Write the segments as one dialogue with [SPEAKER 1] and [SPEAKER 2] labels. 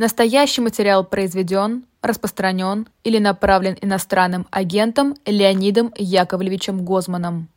[SPEAKER 1] Настоящий материал произведен, распространен или направлен иностранным агентом Леонидом Яковлевичем Гозманом.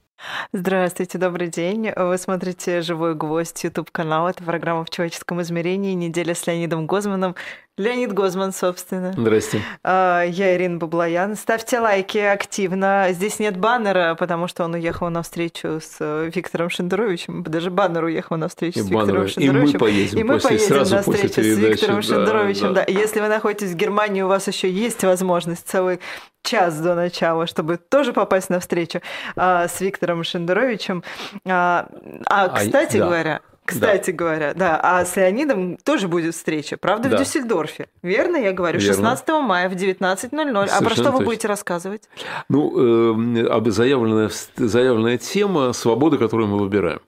[SPEAKER 2] Здравствуйте, добрый день. Вы смотрите «Живой гвоздь» YouTube канал. Это программа «В человеческом измерении». Неделя с Леонидом Гозманом. Леонид Гозман, собственно.
[SPEAKER 3] Здрасте.
[SPEAKER 2] А, я Ирина Баблоян. Ставьте лайки активно. Здесь нет баннера, потому что он уехал на встречу с э, Виктором Шендеровичем. Даже баннер уехал на встречу и с Виктором Шендеровичем.
[SPEAKER 3] И мы поедем,
[SPEAKER 2] и мы
[SPEAKER 3] после,
[SPEAKER 2] поедем
[SPEAKER 3] сразу
[SPEAKER 2] на встречу с Виктором
[SPEAKER 3] да,
[SPEAKER 2] Шендеровичем.
[SPEAKER 3] Да.
[SPEAKER 2] Да. Если вы находитесь в Германии, у вас еще есть возможность целый час до начала, чтобы тоже попасть на встречу а, с Виктором Шендеровичем. А, а кстати а, говоря, да. Кстати да. говоря, да. А с Леонидом тоже будет встреча, правда, да. в Дюссельдорфе. Верно, я говорю? Верно. 16 мая в 19.00. А про что вы будете рассказывать?
[SPEAKER 3] Ну, э, заявленная, заявленная тема свободы, которую мы выбираем.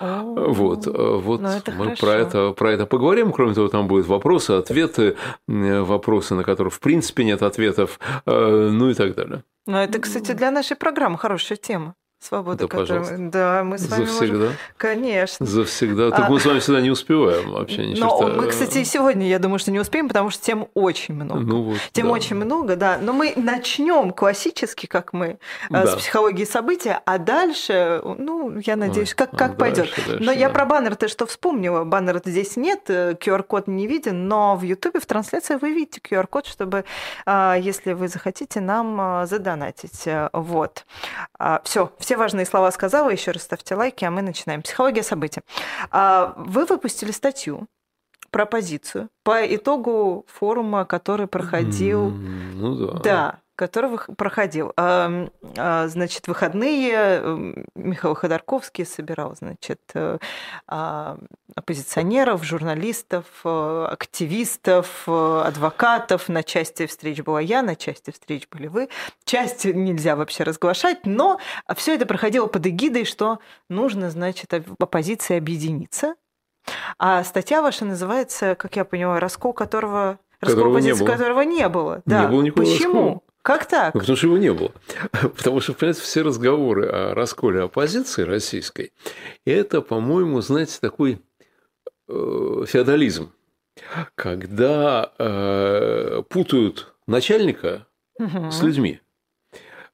[SPEAKER 3] Вот, э, вот
[SPEAKER 2] ну,
[SPEAKER 3] мы про это, про это поговорим. Кроме того, там будут вопросы, ответы, вопросы, на которые в принципе нет ответов, э, ну и так далее.
[SPEAKER 2] Ну, это, кстати, для нашей программы хорошая тема. Свобода,
[SPEAKER 3] да,
[SPEAKER 2] которую... Да, мы с вами
[SPEAKER 3] Завсегда?
[SPEAKER 2] можем... Конечно.
[SPEAKER 3] Завсегда. Так а... мы с вами всегда не успеваем вообще ни
[SPEAKER 2] Но
[SPEAKER 3] черта.
[SPEAKER 2] мы, кстати, и сегодня, я думаю, что не успеем, потому что тем очень много.
[SPEAKER 3] Ну, вот,
[SPEAKER 2] тем
[SPEAKER 3] да.
[SPEAKER 2] очень много, да. Но мы начнем классически, как мы,
[SPEAKER 3] да.
[SPEAKER 2] с психологии события, а дальше, ну, я надеюсь, как, как
[SPEAKER 3] а
[SPEAKER 2] пойдет.
[SPEAKER 3] Дальше,
[SPEAKER 2] но
[SPEAKER 3] да.
[SPEAKER 2] я про баннер-то что вспомнила. Баннера здесь нет, QR-код не виден, но в Ютубе в трансляции вы видите QR-код, чтобы, если вы захотите, нам задонатить. Вот. Все, все важные слова сказала, еще раз ставьте лайки, а мы начинаем. Психология событий. Вы выпустили статью про позицию по итогу форума, который проходил.
[SPEAKER 3] Ну да.
[SPEAKER 2] Да, который проходил. Значит, выходные Михаил Ходорковский собирал, значит, оппозиционеров, журналистов, активистов, адвокатов. На части встреч была я, на части встреч были вы. Часть нельзя вообще разглашать, но все это проходило под эгидой, что нужно, значит, оппозиции объединиться. А статья ваша называется, как я поняла, раскол которого
[SPEAKER 3] которого
[SPEAKER 2] раскол
[SPEAKER 3] не было.
[SPEAKER 2] которого не было. Да.
[SPEAKER 3] Не было никакого
[SPEAKER 2] Почему?
[SPEAKER 3] раскола.
[SPEAKER 2] Как так?
[SPEAKER 3] Ну, потому что его не было. Потому что, понимаете, все разговоры о расколе оппозиции российской, это, по-моему, знаете, такой э, феодализм, когда э, путают начальника
[SPEAKER 2] Угу.
[SPEAKER 3] с людьми.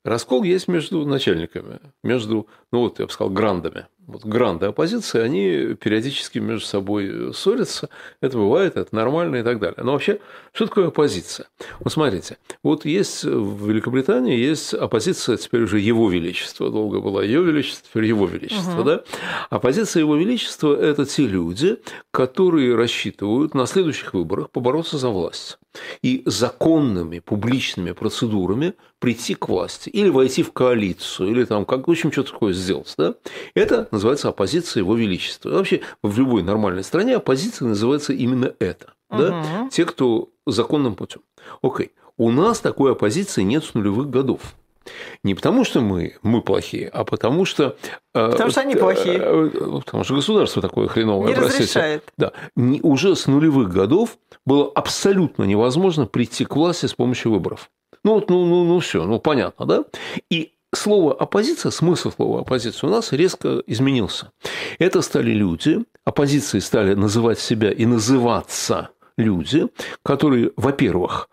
[SPEAKER 3] Раскол есть между начальниками, между, ну вот я бы сказал, грандами. Вот гранды оппозиции, они периодически между собой ссорятся. Это бывает, это нормально и так далее. Но вообще, что такое оппозиция? Вот смотрите, вот есть в Великобритании есть оппозиция, теперь уже Его Величество. Долго была Ее Величество, теперь Его Величество.
[SPEAKER 2] Угу.
[SPEAKER 3] Да? Оппозиция Его Величества – это те люди, которые рассчитывают на следующих выборах побороться за власть и законными публичными процедурами прийти к власти или войти в коалицию, или там, как, в общем, что-то такое сделать. Да? Это называется оппозиция Его Величества. Вообще, в любой нормальной стране оппозиция называется именно это.
[SPEAKER 2] Угу.
[SPEAKER 3] Да? Те, кто законным путем. Окей. У нас такой оппозиции нет с нулевых годов. Не потому, что мы, мы плохие, а потому что...
[SPEAKER 2] Потому что они плохие.
[SPEAKER 3] Потому что государство такое хреновое,
[SPEAKER 2] Не
[SPEAKER 3] простите.
[SPEAKER 2] разрешает.
[SPEAKER 3] Да. Уже с нулевых годов было абсолютно невозможно прийти к власти с помощью выборов. Ну, вот, ну, ну, ну все, ну понятно, да? И слово оппозиция, смысл слова оппозиция у нас резко изменился. Это стали люди, оппозиции стали называть себя и называться люди, которые, во-первых,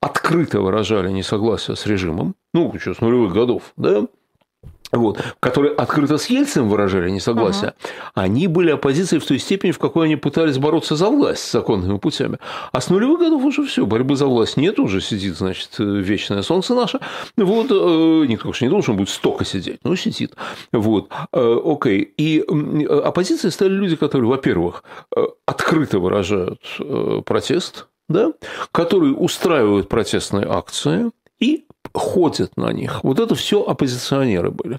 [SPEAKER 3] открыто выражали несогласие с режимом, ну, еще с нулевых годов, да, вот, которые открыто с Ельцином выражали несогласие, uh-huh. они были оппозицией в той степени, в какой они пытались бороться за власть законными путями. А с нулевых годов уже все, борьбы за власть нет, уже сидит, значит, вечное солнце наше. Вот, э, никто, конечно, не должен будет столько сидеть, но сидит. Вот, э, окей. И оппозицией стали люди, которые, во-первых, э, открыто выражают протест, да, которые устраивают протестные акции и ходят на них. Вот это все оппозиционеры были.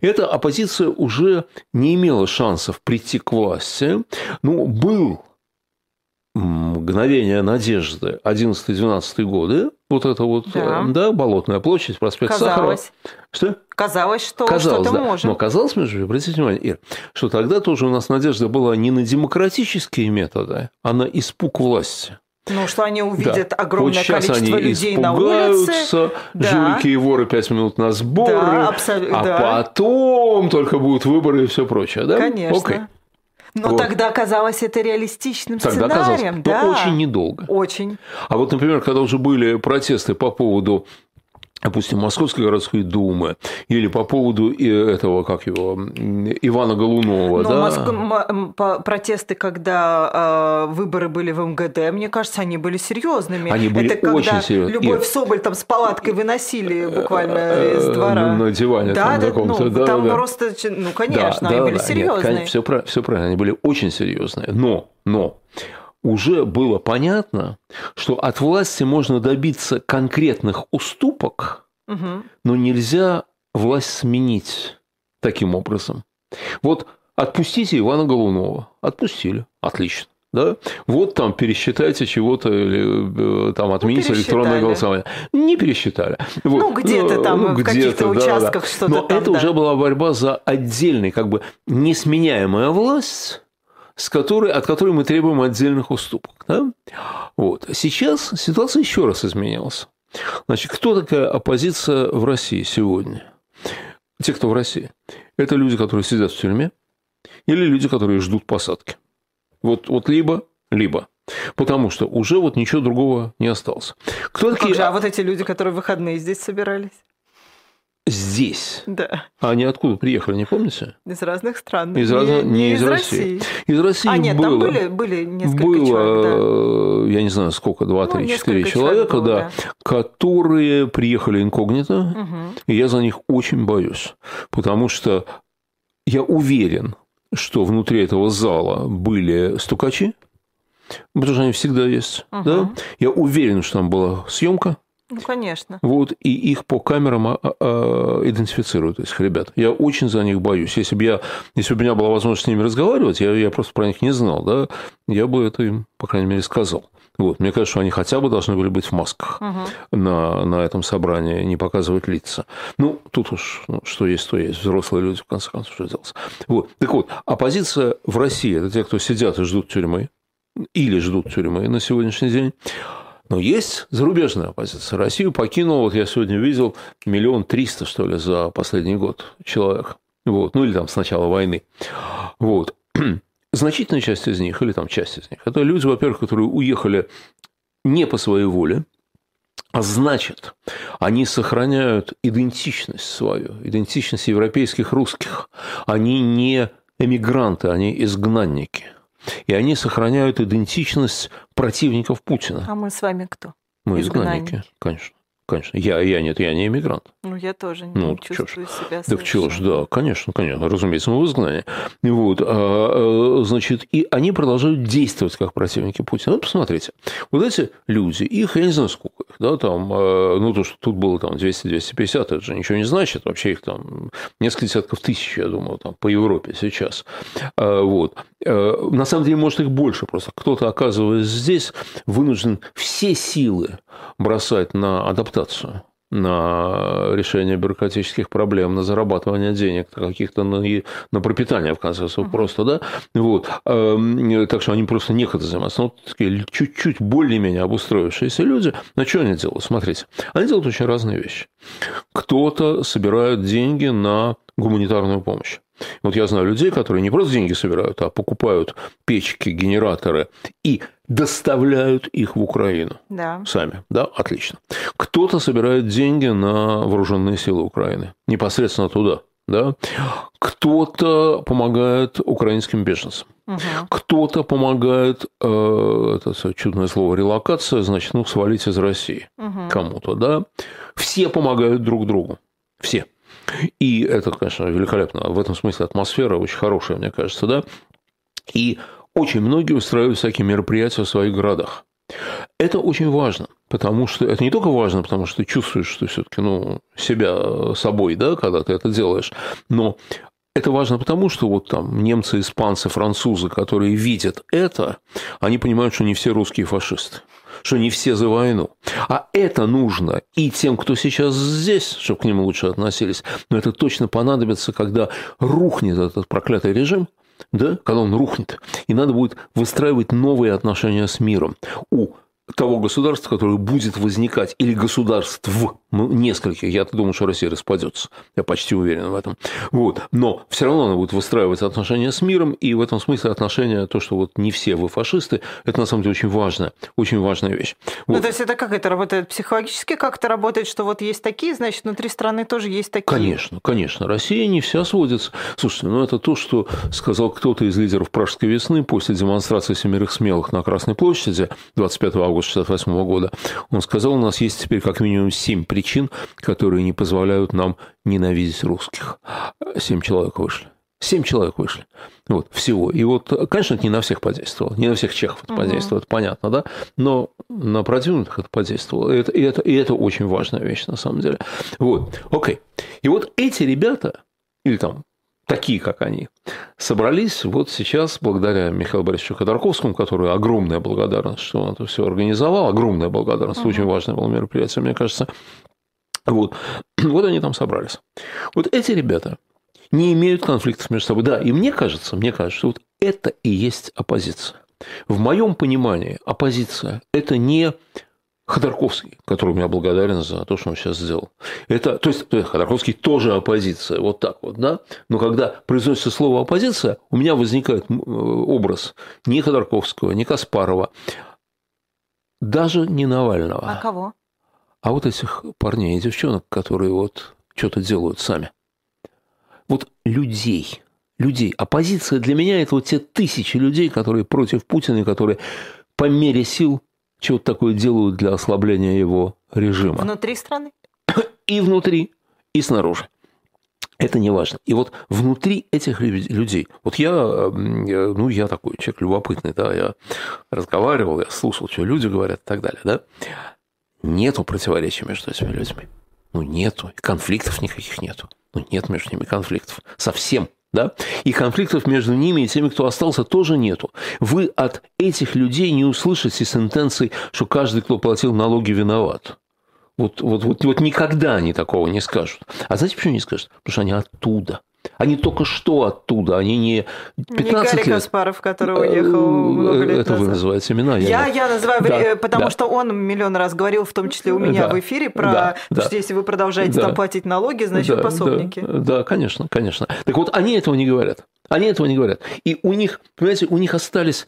[SPEAKER 3] Эта оппозиция уже не имела шансов прийти к власти. Ну, был мгновение надежды 11-12 годы, вот это вот,
[SPEAKER 2] Да.
[SPEAKER 3] да, Болотная площадь, проспект Сахарова.
[SPEAKER 2] Казалось.
[SPEAKER 3] Что?
[SPEAKER 2] Казалось, что
[SPEAKER 3] Казалось,
[SPEAKER 2] что-то
[SPEAKER 3] да.
[SPEAKER 2] можем.
[SPEAKER 3] Но казалось, между прочим, обратите внимание, Ир, что тогда тоже у нас надежда была не на демократические методы, а на испуг власти.
[SPEAKER 2] Ну, что они увидят
[SPEAKER 3] Да.
[SPEAKER 2] огромное
[SPEAKER 3] вот сейчас
[SPEAKER 2] количество
[SPEAKER 3] они
[SPEAKER 2] людей на улице. Да.
[SPEAKER 3] жулики и воры пять минут на сборы,
[SPEAKER 2] Да, абсолютно,
[SPEAKER 3] а
[SPEAKER 2] да.
[SPEAKER 3] потом только будут выборы и все прочее, да?
[SPEAKER 2] Конечно.
[SPEAKER 3] Окей.
[SPEAKER 2] Но вот. тогда казалось это реалистичным
[SPEAKER 3] тогда
[SPEAKER 2] сценарием,
[SPEAKER 3] казалось, да. Но очень недолго.
[SPEAKER 2] Очень.
[SPEAKER 3] А вот, например, когда уже были протесты по поводу допустим, Московской городской думы, или по поводу этого, как его, Ивана Голунова.
[SPEAKER 2] Но
[SPEAKER 3] да?
[SPEAKER 2] Моск... протесты, когда э, выборы были в МГД, мне кажется, они были серьезными.
[SPEAKER 3] Они были
[SPEAKER 2] Это
[SPEAKER 3] очень
[SPEAKER 2] когда
[SPEAKER 3] серьезными.
[SPEAKER 2] Любовь И... Соболь там с палаткой выносили буквально э, из двора.
[SPEAKER 3] На диване
[SPEAKER 2] да,
[SPEAKER 3] там
[SPEAKER 2] да,
[SPEAKER 3] каком-то.
[SPEAKER 2] Ну,
[SPEAKER 3] да,
[SPEAKER 2] там
[SPEAKER 3] да.
[SPEAKER 2] просто, ну, конечно,
[SPEAKER 3] да,
[SPEAKER 2] они
[SPEAKER 3] да,
[SPEAKER 2] были
[SPEAKER 3] да,
[SPEAKER 2] серьезные.
[SPEAKER 3] Нет, все, все правильно, они были очень серьезные. Но, но уже было понятно, что от власти можно добиться конкретных уступок, Угу. Но нельзя власть сменить таким образом. Вот отпустите Ивана Голунова. Отпустили. Отлично. Да? Вот там пересчитайте чего-то или э, там отмените ну, электронное голосование. Не пересчитали. Вот.
[SPEAKER 2] Ну, где-то ну, там ну, в каких-то участках да. что-то
[SPEAKER 3] Но
[SPEAKER 2] там,
[SPEAKER 3] это да. уже была борьба за отдельный, как бы несменяемая власть, с которой, от которой мы требуем отдельных уступок. Да? Вот. Сейчас ситуация еще раз изменилась. Значит, кто такая оппозиция в России сегодня? Те, кто в России. Это люди, которые сидят в тюрьме, или люди, которые ждут посадки. Вот, вот либо, либо. Потому что уже вот ничего другого не осталось.
[SPEAKER 2] Кто ну, такие... же, а вот эти люди, которые в выходные здесь собирались?
[SPEAKER 3] Здесь.
[SPEAKER 2] Да.
[SPEAKER 3] А они откуда приехали, не помните?
[SPEAKER 2] Из разных стран.
[SPEAKER 3] Из раз... не, не из, из России. России. Из России
[SPEAKER 2] а, нет,
[SPEAKER 3] было,
[SPEAKER 2] там были, были несколько
[SPEAKER 3] было,
[SPEAKER 2] человек, да.
[SPEAKER 3] Э, я не знаю, сколько, два, три, четыре человека, было, да, да, которые приехали инкогнито, угу. и я за них очень боюсь, потому что я уверен, что внутри этого зала были стукачи, потому что они всегда есть, угу. да. Я уверен, что там была съемка,
[SPEAKER 2] ну, конечно.
[SPEAKER 3] Вот, и их по камерам а, а, идентифицируют, этих ребят. Я очень за них боюсь. Если бы, я, если бы у меня была возможность с ними разговаривать, я, я просто про них не знал, да, я бы это им, по крайней мере, сказал. Вот. Мне кажется, что они хотя бы должны были быть в масках угу. на, на этом собрании, не показывать лица. Ну, тут уж ну, что есть, то есть. Взрослые люди, в конце концов, что делать. Вот. Так вот, оппозиция в России – это те, кто сидят и ждут тюрьмы, или ждут тюрьмы на сегодняшний день. Но есть зарубежная оппозиция. Россию покинул, вот я сегодня видел, миллион триста, что ли, за последний год человек. Вот. Ну, или там с начала войны. Вот. Значительная часть из них, или там часть из них, это люди, во-первых, которые уехали не по своей воле, а значит, они сохраняют идентичность свою, идентичность европейских русских. Они не эмигранты, они изгнанники – и они сохраняют идентичность противников Путина.
[SPEAKER 2] А мы с вами кто?
[SPEAKER 3] Мы изгнанники, изгнанники конечно. Конечно. Я, я нет, я не иммигрант.
[SPEAKER 2] Ну, я тоже не ну, чувствую ж. себя
[SPEAKER 3] Так чего ж, да, конечно, конечно. Разумеется, мы в изгнании. Вот, а, а, значит, и они продолжают действовать как противники Путина. Ну, посмотрите. Вот эти люди, их, я не знаю, сколько их, да, там, а, ну, то, что тут было там 200-250, это же ничего не значит. Вообще их там несколько десятков тысяч, я думаю, там, по Европе сейчас. Вот. На самом деле, может, их больше просто. Кто-то, оказываясь здесь, вынужден все силы бросать на адаптацию на решение бюрократических проблем, на зарабатывание денег, каких-то на, на пропитание, в конце концов, просто, да, вот, эм, так что они просто некогда заниматься. Вот такие чуть-чуть более-менее обустроившиеся люди, на что они делают? Смотрите, они делают очень разные вещи. Кто-то собирает деньги на гуманитарную помощь. Вот я знаю людей, которые не просто деньги собирают, а покупают печки, генераторы и доставляют их в Украину.
[SPEAKER 2] Да.
[SPEAKER 3] Сами. Да, отлично. Кто-то собирает деньги на вооруженные силы Украины. Непосредственно туда. Да? Кто-то помогает украинским беженцам. Угу. Кто-то помогает, э, это чудное слово, релокация, значит, ну, свалить из России угу. кому-то, да. Все помогают друг другу. Все. И это, конечно, великолепно. В этом смысле атмосфера очень хорошая, мне кажется, да. И очень многие устраивают всякие мероприятия в своих городах. Это очень важно, потому что это не только важно, потому что ты чувствуешь, что все-таки ну, себя собой, да, когда ты это делаешь, но это важно потому, что вот там немцы, испанцы, французы, которые видят это, они понимают, что не все русские фашисты что не все за войну. А это нужно и тем, кто сейчас здесь, чтобы к ним лучше относились. Но это точно понадобится, когда рухнет этот проклятый режим, да, когда он рухнет, и надо будет выстраивать новые отношения с миром. У того государства, которое будет возникать, или государств ну, нескольких. Я думаю, что Россия распадется. Я почти уверен в этом. Вот. Но все равно она будет выстраивать отношения с миром, и в этом смысле отношения, то, что вот не все вы фашисты, это на самом деле очень важная, очень важная вещь. Ну,
[SPEAKER 2] вот. Ну, то есть это как это работает? Психологически как это работает, что вот есть такие, значит, внутри страны тоже есть такие?
[SPEAKER 3] Конечно, конечно. Россия не вся сводится. Слушайте, ну это то, что сказал кто-то из лидеров Пражской весны после демонстрации семерых смелых на Красной площади 25 августа 1968 года. Он сказал, у нас есть теперь как минимум семь причин которые не позволяют нам ненавидеть русских. Семь человек вышли. Семь человек вышли. Вот, всего. И вот, конечно, это не на всех подействовало, не на всех чехов это угу. подействовало, это понятно, да? Но на продвинутых это подействовало. И это, и, это, и это очень важная вещь, на самом деле. Вот, окей. И вот эти ребята, или там такие, как они, собрались вот сейчас, благодаря Михаилу Борисовичу Ходорковскому, который огромная благодарность, что он это все организовал, огромная благодарность, угу. очень важное было мероприятие, мне кажется, вот. вот они там собрались. Вот эти ребята не имеют конфликтов между собой. Да, и мне кажется, мне кажется, что вот это и есть оппозиция. В моем понимании оппозиция – это не Ходорковский, которому я благодарен за то, что он сейчас сделал. Это, то есть, Ходорковский тоже оппозиция, вот так вот, да? Но когда произносится слово оппозиция, у меня возникает образ не Ходорковского, не Каспарова, даже не Навального.
[SPEAKER 2] А кого?
[SPEAKER 3] а вот этих парней и девчонок, которые вот что-то делают сами. Вот людей, людей. Оппозиция для меня – это вот те тысячи людей, которые против Путина, которые по мере сил чего-то такое делают для ослабления его режима.
[SPEAKER 2] Внутри страны?
[SPEAKER 3] И внутри, и снаружи. Это не важно. И вот внутри этих людей, вот я, ну, я такой человек любопытный, да, я разговаривал, я слушал, что люди говорят и так далее, да. Нету противоречия между этими людьми. Ну, нету. Конфликтов никаких нету. Ну, нет между ними конфликтов. Совсем. Да? И конфликтов между ними и теми, кто остался, тоже нету. Вы от этих людей не услышите сентенции, что каждый, кто платил налоги, виноват. Вот, вот, вот, вот никогда они такого не скажут. А знаете, почему не скажут? Потому что они оттуда – они только что оттуда, они не 15 не Гарри лет.
[SPEAKER 2] Каспаров, который уехал много лет
[SPEAKER 3] Это назад. вы называете имена.
[SPEAKER 2] Я, я, я называю, да, потому да. что он миллион раз говорил, в том числе у меня да, в эфире, про да, да, что если вы продолжаете да, там платить налоги, значит да, пособники.
[SPEAKER 3] Да, да, конечно, конечно. Так вот, они этого не говорят. Они этого не говорят. И у них, понимаете, у них остались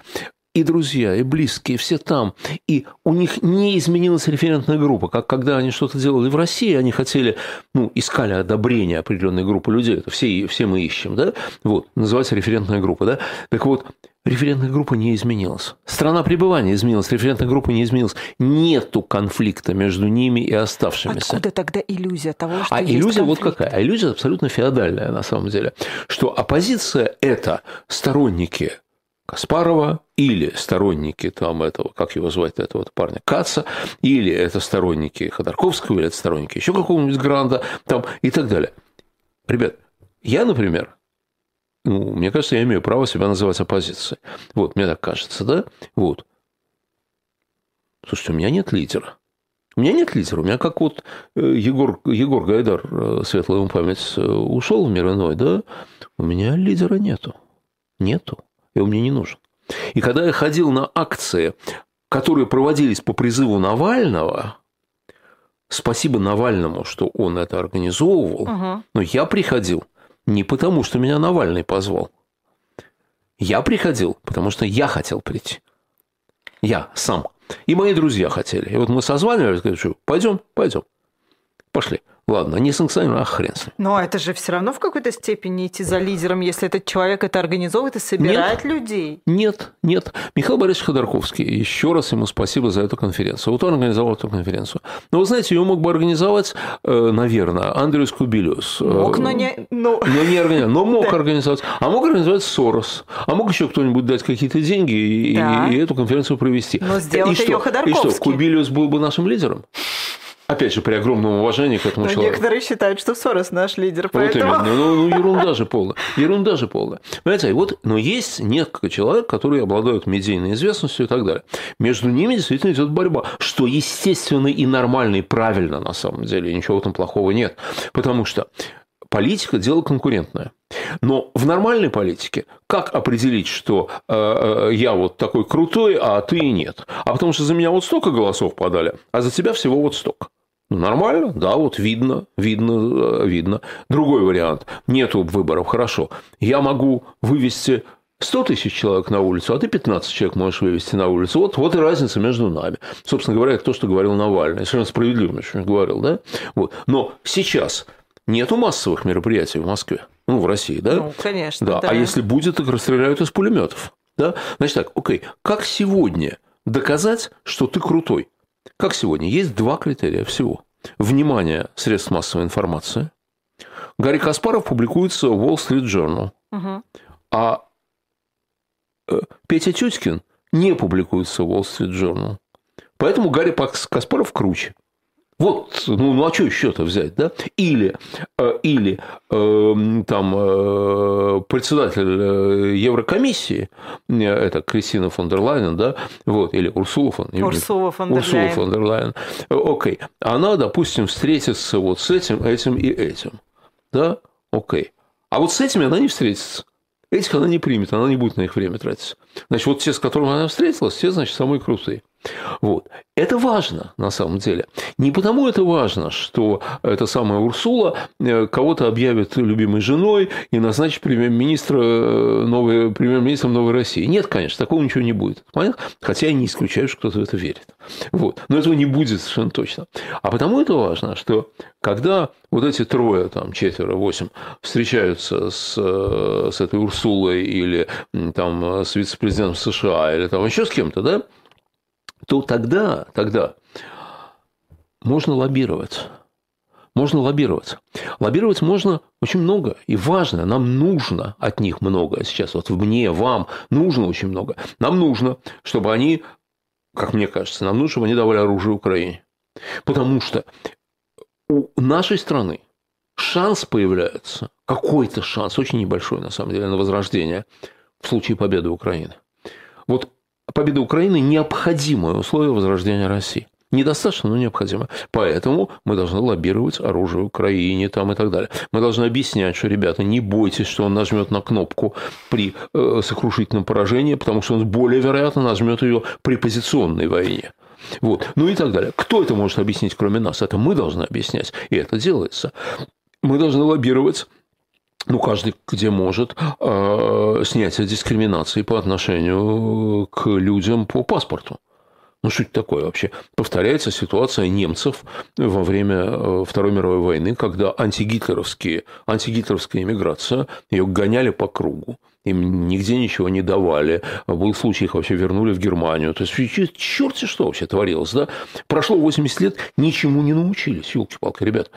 [SPEAKER 3] и друзья, и близкие, все там. И у них не изменилась референтная группа. Как когда они что-то делали в России, они хотели, ну, искали одобрение определенной группы людей. Это все, все мы ищем, да? Вот, называется референтная группа, да? Так вот, референтная группа не изменилась. Страна пребывания изменилась, референтная группа не изменилась. Нету конфликта между ними и оставшимися.
[SPEAKER 2] Откуда тогда иллюзия того, что
[SPEAKER 3] А
[SPEAKER 2] есть
[SPEAKER 3] иллюзия
[SPEAKER 2] конфликт?
[SPEAKER 3] вот какая? А иллюзия абсолютно феодальная на самом деле. Что оппозиция – это сторонники Каспарова, или сторонники там этого, как его звать, этого парня, Каца, или это сторонники Ходорковского, или это сторонники еще какого-нибудь Гранда, там, и так далее. Ребят, я, например, ну, мне кажется, я имею право себя называть оппозицией. Вот, мне так кажется, да? Вот. Слушайте, у меня нет лидера. У меня нет лидера. У меня как вот э, Егор, Егор Гайдар, э, светлая ему память, э, ушел в мир иной, да? У меня лидера нету. Нету и он мне не нужен. И когда я ходил на акции, которые проводились по призыву Навального, спасибо Навальному, что он это организовывал, угу. но я приходил не потому, что меня Навальный позвал. Я приходил, потому что я хотел прийти. Я сам. И мои друзья хотели. И вот мы созванивались, говорю, пойдем, пойдем. Пошли. Ладно, не санкционировано, а хрен с ним.
[SPEAKER 2] Но это же все равно в какой-то степени идти за лидером, если этот человек это организовывает и собирает
[SPEAKER 3] нет,
[SPEAKER 2] людей.
[SPEAKER 3] Нет, нет. Михаил Борисович Ходорковский, еще раз ему спасибо за эту конференцию. Вот он организовал эту конференцию. Но вы знаете, ее мог бы организовать, э, наверное, Андреас Кубилиус.
[SPEAKER 2] Э, мог, но не...
[SPEAKER 3] Но, но не организовать. Но мог организовать. А мог организовать Сорос. А мог еще кто-нибудь дать какие-то деньги и, да. и, и эту конференцию провести.
[SPEAKER 2] Но сделал ее Ходорковский.
[SPEAKER 3] И что, Кубилиус был бы нашим лидером? Опять же, при огромном уважении к этому Но человеку.
[SPEAKER 2] Некоторые считают, что Сорос наш лидер, поэтому... Вот
[SPEAKER 3] именно. Ну, ну, ерунда же полная. Ерунда же полная. Понимаете, вот, но есть несколько человек, которые обладают медийной известностью и так далее. Между ними действительно идет борьба, что естественно и нормально, и правильно на самом деле. Ничего в этом плохого нет. Потому что политика – дело конкурентное. Но в нормальной политике как определить, что э, э, я вот такой крутой, а ты нет? А потому что за меня вот столько голосов подали, а за тебя всего вот столько. Ну, нормально, да, вот видно, видно, э, видно. Другой вариант. Нету выборов, хорошо. Я могу вывести 100 тысяч человек на улицу, а ты 15 человек можешь вывести на улицу. Вот, вот и разница между нами. Собственно говоря, это то, что говорил Навальный. Совершенно справедливо, что говорил, да? Вот. Но сейчас нету массовых мероприятий в Москве. Ну, в России, да?
[SPEAKER 2] Ну, конечно,
[SPEAKER 3] да.
[SPEAKER 2] да.
[SPEAKER 3] А если будет, так расстреляют из пулеметов. Да? Значит так, окей, как сегодня доказать, что ты крутой? Как сегодня? Есть два критерия всего. Внимание средств массовой информации. Гарри Каспаров публикуется в Wall Street Journal.
[SPEAKER 2] Угу.
[SPEAKER 3] А э, Петя Тюткин не публикуется в Wall Street Journal. Поэтому Гарри Каспаров круче. Вот, ну, ну а что еще-то взять, да? Или, э, или э, там э, председатель Еврокомиссии, это Кристина фон дер Лайен, да, вот, или Урсула фон,
[SPEAKER 2] Урсула фон дер
[SPEAKER 3] Урсула фон дер Лайен. Окей, она, допустим, встретится вот с этим, этим и этим, да, окей. А вот с этими она не встретится. Этих она не примет, она не будет на их время тратить. Значит, вот те, с которыми она встретилась, те, значит, самые крутые. Вот. Это важно, на самом деле. Не потому это важно, что эта самая Урсула э, кого-то объявит любимой женой и назначит премьер-министра э, новой, премьер-министром Новой России. Нет, конечно, такого ничего не будет. Понятно? Хотя я не исключаю, что кто-то в это верит. Вот. Но этого не будет совершенно точно. А потому это важно, что когда вот эти трое, там, четверо, восемь встречаются с, э, с этой Урсулой или там, с вице-президентом США или там еще с кем-то, да, то тогда, тогда можно лоббировать. Можно лоббировать. Лоббировать можно очень много и важно. Нам нужно от них много сейчас. Вот мне, вам нужно очень много. Нам нужно, чтобы они, как мне кажется, нам нужно, чтобы они давали оружие Украине. Потому что у нашей страны шанс появляется, какой-то шанс, очень небольшой на самом деле, на возрождение в случае победы Украины. Вот победа Украины – необходимое условие возрождения России. Недостаточно, но необходимо. Поэтому мы должны лоббировать оружие Украине там и так далее. Мы должны объяснять, что, ребята, не бойтесь, что он нажмет на кнопку при э, сокрушительном поражении, потому что он более вероятно нажмет ее при позиционной войне. Вот. Ну и так далее. Кто это может объяснить, кроме нас? Это мы должны объяснять. И это делается. Мы должны лоббировать ну, каждый, где может, э, снятие дискриминации по отношению к людям по паспорту. Ну, что это такое вообще? Повторяется ситуация немцев во время э, Второй мировой войны, когда антигитлеровские, антигитлеровская иммиграция, ее гоняли по кругу, им нигде ничего не давали. Был случай, их вообще вернули в Германию. То есть, черти что вообще творилось, да? Прошло 80 лет, ничему не научились. Елки-палки, ребят.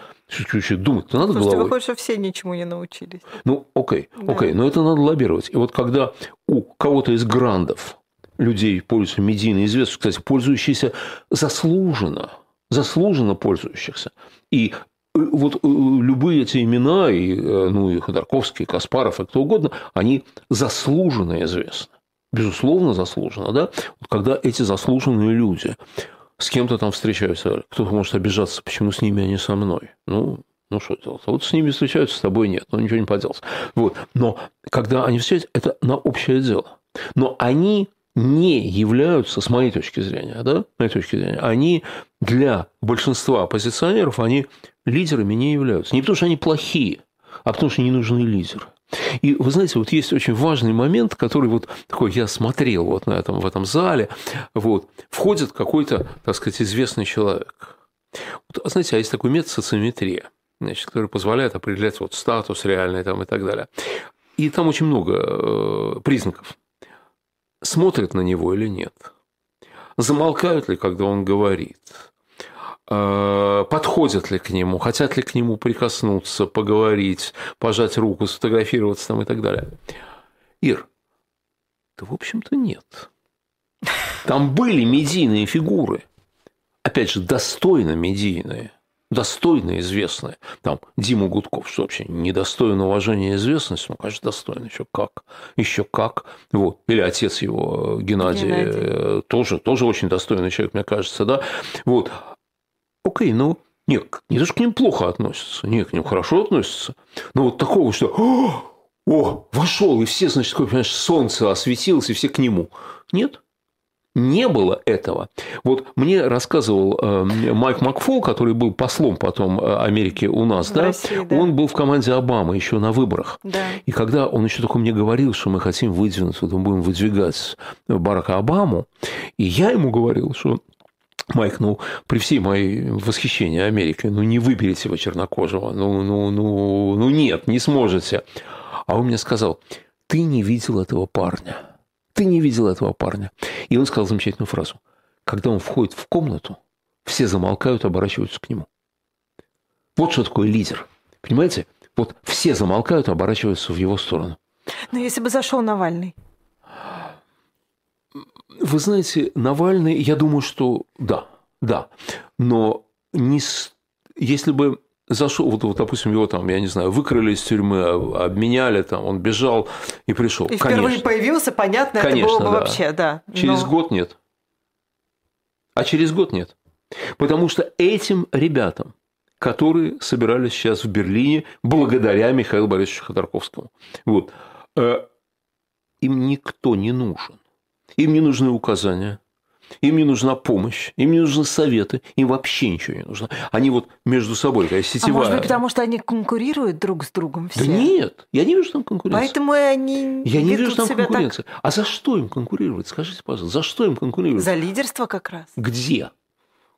[SPEAKER 3] Думать-то надо
[SPEAKER 2] Слушайте,
[SPEAKER 3] головой.
[SPEAKER 2] выходит, что все ничему не научились.
[SPEAKER 3] Ну, окей,
[SPEAKER 2] Да.
[SPEAKER 3] окей, но это надо лоббировать. И вот когда у кого-то из грандов людей пользуются медийной известностью, кстати, пользующиеся заслуженно, заслуженно пользующихся. И э, вот э, любые эти имена, и, э, ну, и Ходорковский, и Каспаров, и кто угодно, они заслуженно известны. Безусловно, заслуженно, да? Вот когда эти заслуженные люди с кем-то там встречаются, кто-то может обижаться, почему с ними, а не со мной. Ну, ну что делать? А вот с ними встречаются, с тобой нет, ну ничего не поделать. Вот. Но когда они встречаются, это на общее дело. Но они не являются, с моей точки зрения, да, с моей точки зрения, они для большинства оппозиционеров, они лидерами не являются. Не потому, что они плохие, а потому, что не нужны лидеры. И вы знаете, вот есть очень важный момент, который вот такой я смотрел вот на этом, в этом зале, вот, входит какой-то, так сказать, известный человек. Вот, а знаете, а есть такой метод социометрия, значит, который позволяет определять вот статус реальный там и так далее. И там очень много э, признаков. Смотрят на него или нет. Замолкают ли, когда он говорит э, подходят ли к нему, хотят ли к нему прикоснуться, поговорить, пожать руку, сфотографироваться там и так далее. Ир, да в общем-то нет. Там были медийные фигуры, опять же, достойно медийные, достойно известные. Там Дима Гудков, что вообще недостойно уважения и известности, ну, конечно, достойно, еще как, еще как. Вот. Или отец его, Геннадий,
[SPEAKER 2] Геннадий.
[SPEAKER 3] э, тоже, тоже очень достойный человек, мне кажется, да. Вот. Окей, ну, Нет, не то, что к ним плохо относятся, нет, к ним хорошо относятся. Но вот такого, что «О, о вошел, и все, значит, такое, понимаешь, солнце осветилось, и все к нему. Нет, не было этого. Вот мне рассказывал э, Майк Макфол, который был послом потом э, Америки у нас, да?
[SPEAKER 2] России, да.
[SPEAKER 3] он был в команде Обамы еще на выборах.
[SPEAKER 2] Да.
[SPEAKER 3] И когда он еще только мне говорил, что мы хотим выдвинуть, вот мы будем выдвигать Барака Обаму, и я ему говорил, что Майк, ну, при всей моей восхищении Америкой, ну, не выберите вы чернокожего, ну, ну, ну, ну, нет, не сможете. А он мне сказал, ты не видел этого парня. Ты не видел этого парня. И он сказал замечательную фразу. Когда он входит в комнату, все замолкают, оборачиваются к нему. Вот что такое лидер. Понимаете? Вот все замолкают, оборачиваются в его сторону.
[SPEAKER 2] Но если бы зашел Навальный.
[SPEAKER 3] Вы знаете, Навальный, я думаю, что да, да. Но не с... если бы зашел, вот, вот, допустим, его там, я не знаю, выкрали из тюрьмы, обменяли, там, он бежал и пришел.
[SPEAKER 2] И впервые
[SPEAKER 3] Конечно.
[SPEAKER 2] появился, понятно,
[SPEAKER 3] Конечно,
[SPEAKER 2] это было бы
[SPEAKER 3] да.
[SPEAKER 2] вообще, да.
[SPEAKER 3] Через
[SPEAKER 2] Но-
[SPEAKER 3] год нет. А через год нет. Потому что этим ребятам, которые собирались сейчас в Берлине благодаря Михаилу Борисовичу Ходорковскому, вот, э, им никто не нужен. Им не нужны указания, им не нужна помощь, им не нужны советы, им вообще ничего не нужно. Они вот между собой, такая
[SPEAKER 2] А
[SPEAKER 3] сетевая...
[SPEAKER 2] может быть, потому что они конкурируют друг с другом все?
[SPEAKER 3] Да нет, я не вижу там конкуренции.
[SPEAKER 2] Поэтому они
[SPEAKER 3] Я не вижу там
[SPEAKER 2] себя так
[SPEAKER 3] конкуренции. А за что им конкурировать? Скажите, пожалуйста, за что им конкурировать?
[SPEAKER 2] за лидерство как раз.
[SPEAKER 3] Где?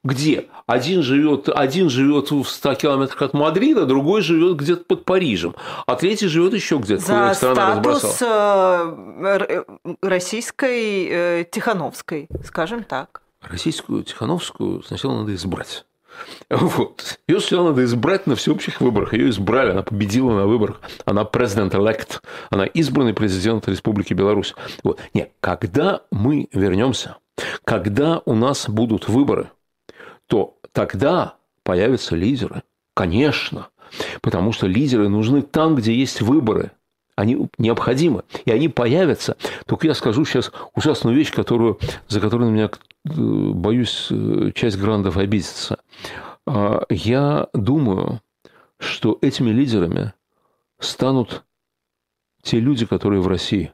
[SPEAKER 3] Где? Один живет, один живет в 100 километрах от Мадрида, другой живет где-то под Парижем, а третий живет еще где-то,
[SPEAKER 2] За
[SPEAKER 3] страна разбросала.
[SPEAKER 2] статус э, р- э, российской э, Тихановской, скажем так.
[SPEAKER 3] Российскую Тихановскую сначала надо избрать. Вот. Ее сначала надо избрать на всеобщих выборах. Ее избрали, она победила на выборах. Она президент-элект. Она избранный президент Республики Беларусь. Вот. Нет, когда мы вернемся, когда у нас будут выборы, то тогда появятся лидеры. Конечно. Потому что лидеры нужны там, где есть выборы. Они необходимы. И они появятся. Только я скажу сейчас ужасную вещь, которую, за которую на меня, э, боюсь, э, часть грандов обидится. А, Я думаю, что этими лидерами станут те люди, которые в России.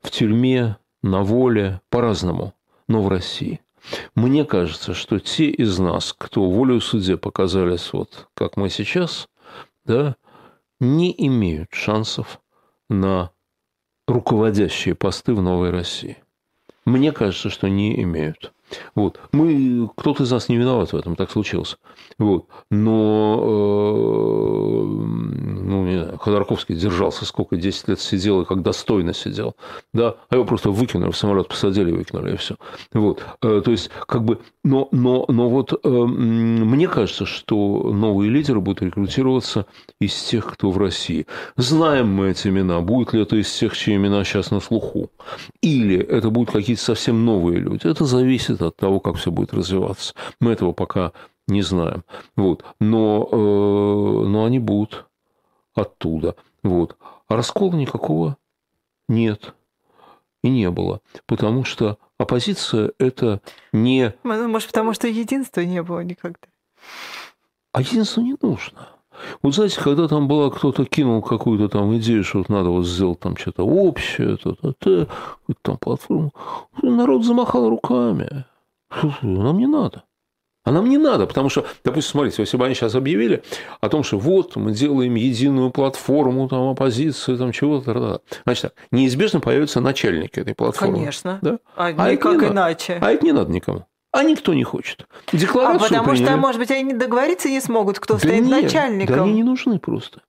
[SPEAKER 3] В тюрьме, на воле, по-разному, но в России. Мне кажется, что те из нас, кто волею суде показались вот как мы сейчас, да, не имеют шансов на руководящие посты в Новой России. Мне кажется, что не имеют. Вот. Мы, кто-то из нас не виноват в этом, так случилось. Вот. Но, Ходорковский держался сколько, 10 лет сидел, и как достойно сидел. Да? А его просто выкинули, в самолет посадили выкинули, и все. Вот. Э, То есть, как бы, но, но, но вот э, мне кажется, что новые лидеры будут рекрутироваться из тех, кто в России. Знаем мы эти имена, будет ли это из тех, чьи имена сейчас на слуху, или это будут какие-то совсем новые люди. Это зависит от того, как все будет развиваться. Мы этого пока не знаем. Вот. Но, э, но они будут оттуда. Вот. А раскола никакого нет и не было. Потому что оппозиция – это не...
[SPEAKER 2] Ну, Может, потому что единства не было никогда.
[SPEAKER 3] А единство не нужно. Вот знаете, когда там была, кто-то кинул какую-то там идею, что вот надо вот сделать там что-то общее, то-то, то, там платформу, народ замахал руками. Нам не надо. А нам не надо, потому что, допустим, смотрите, если бы они сейчас объявили о том, что вот мы делаем единую платформу, там, оппозиции, там, чего-то, та-та-та. значит, так, неизбежно появятся начальники этой платформы.
[SPEAKER 2] Конечно.
[SPEAKER 3] Да?
[SPEAKER 2] А,
[SPEAKER 3] А это надо.
[SPEAKER 2] иначе.
[SPEAKER 3] А это не надо никому. А никто не хочет.
[SPEAKER 2] А
[SPEAKER 3] Декларацию
[SPEAKER 2] потому что,
[SPEAKER 3] приняли.
[SPEAKER 2] может быть, они договориться не смогут, кто
[SPEAKER 3] Да
[SPEAKER 2] стоит
[SPEAKER 3] нет,
[SPEAKER 2] начальником.
[SPEAKER 3] Да они не нужны просто.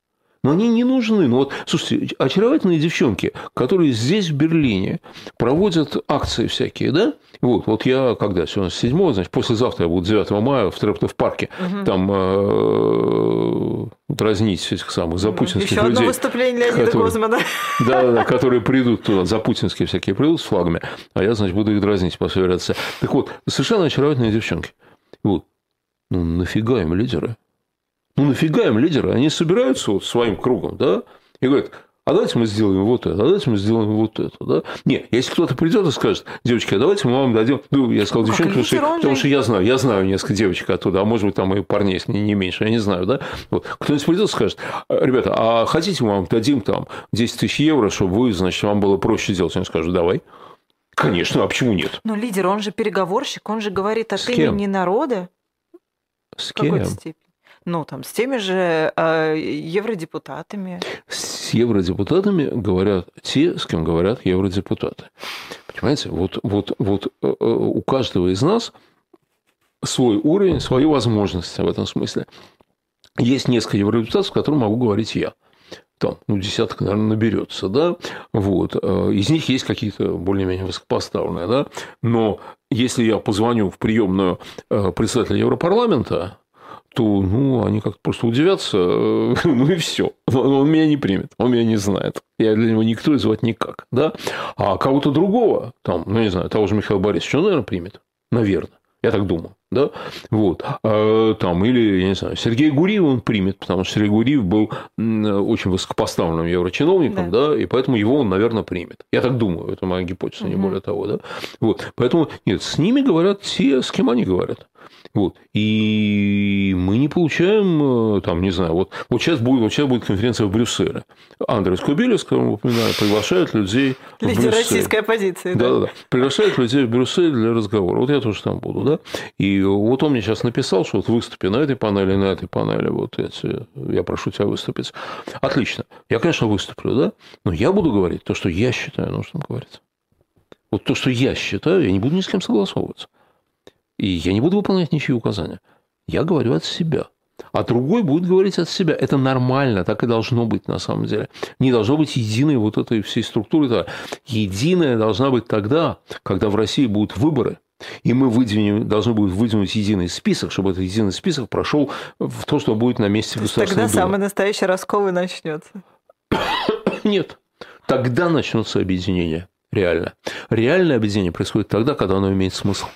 [SPEAKER 3] Но они не нужны. Ну вот, слушайте, очаровательные девчонки, которые здесь, в Берлине, проводят акции всякие, да? Вот, вот я, когда сегодня 7 значит, послезавтра я буду 9 мая в Трептов парке, там э, дразнить этих самых запутинских
[SPEAKER 2] Еще одно
[SPEAKER 3] людей.
[SPEAKER 2] выступление Леонида
[SPEAKER 3] которые-
[SPEAKER 2] Гозмана.
[SPEAKER 3] Да, да, да, которые придут туда, запутинские всякие придут с флагами, а я, значит, буду их дразнить по всей вероятности. Так вот, совершенно очаровательные девчонки. Вот. Ну, нафига им лидеры? Ну, нафига им лидеры? Они собираются вот своим кругом, да, и говорят, а давайте мы сделаем вот это, а давайте мы сделаем вот это. Да? Не, если кто-то придет и скажет, девочки, а давайте мы вам дадим... Ну, я сказал девчонки, потому, что, потому что я знаю, я знаю несколько девочек оттуда, а может быть, там и парней не, не меньше, я не знаю, да? Вот. Кто-нибудь придет и скажет, ребята, а хотите мы вам дадим там 10 тысяч евро, чтобы вы, значит, вам было проще делать? Они скажут, давай. Конечно, а почему нет?
[SPEAKER 2] Но лидер, он же переговорщик, он же говорит от имени народа.
[SPEAKER 3] С кем? В какой-то
[SPEAKER 2] степени. Ну, там, с теми же э, евродепутатами.
[SPEAKER 3] С евродепутатами говорят те, с кем говорят евродепутаты. Понимаете, вот, вот, вот э, э, у каждого из нас свой уровень, свои возможности в этом смысле. Есть несколько евродепутатов, с которыми могу говорить я там, ну, десяток, наверное, наберется, да, вот, э, из них есть какие-то более-менее высокопоставленные, да, но если я позвоню в приемную э, председателя Европарламента, то, ну, они как-то просто удивятся, э, ну и все. Он меня не примет, он меня не знает. Я для него никто и звать никак, да. А кого-то другого, там, ну, не знаю, того же Михаила Борисовича, он, наверное, примет. Наверное. Я так думаю. Да? Вот. А, там, или, я не знаю, Сергей Гуриев он примет, потому что Сергей Гуриев был очень высокопоставленным еврочиновником, да. да, и поэтому его он, наверное, примет. Я так думаю, это моя гипотеза, угу. не более того. Да? Вот. Поэтому, нет, с ними говорят те, с кем они говорят. Вот. И мы не получаем, э, там, не знаю, вот, вот, сейчас будет, вот сейчас будет конференция в Брюсселе. Андрес Кубелес, которого упоминаю, приглашает людей
[SPEAKER 2] Лидер в Брюссель. российской оппозиции. Да, да, да.
[SPEAKER 3] Приглашает людей в Брюссель для разговора. Вот я тоже там буду, да. И вот он мне сейчас написал, что вот выступи на этой панели, на этой панели, вот эти, я прошу тебя выступить. Отлично. Я, конечно, выступлю, да, но я буду говорить то, что я считаю нужным говорить. Вот то, что я считаю, я не буду ни с кем согласовываться. И я не буду выполнять ничьи указания. Я говорю от себя. А другой будет говорить от себя. Это нормально, так и должно быть на самом деле. Не должно быть единой вот этой всей структуры. Единая должна быть тогда, когда в России будут выборы, и мы выдвинем, должны будем выдвинуть единый список, чтобы этот единый список прошел в то, что будет на месте государственной
[SPEAKER 2] Тогда Думы. самый настоящий раскол и начнется.
[SPEAKER 3] Нет. Тогда начнутся объединения. Реально. Реальное объединение происходит тогда, когда оно имеет смысл.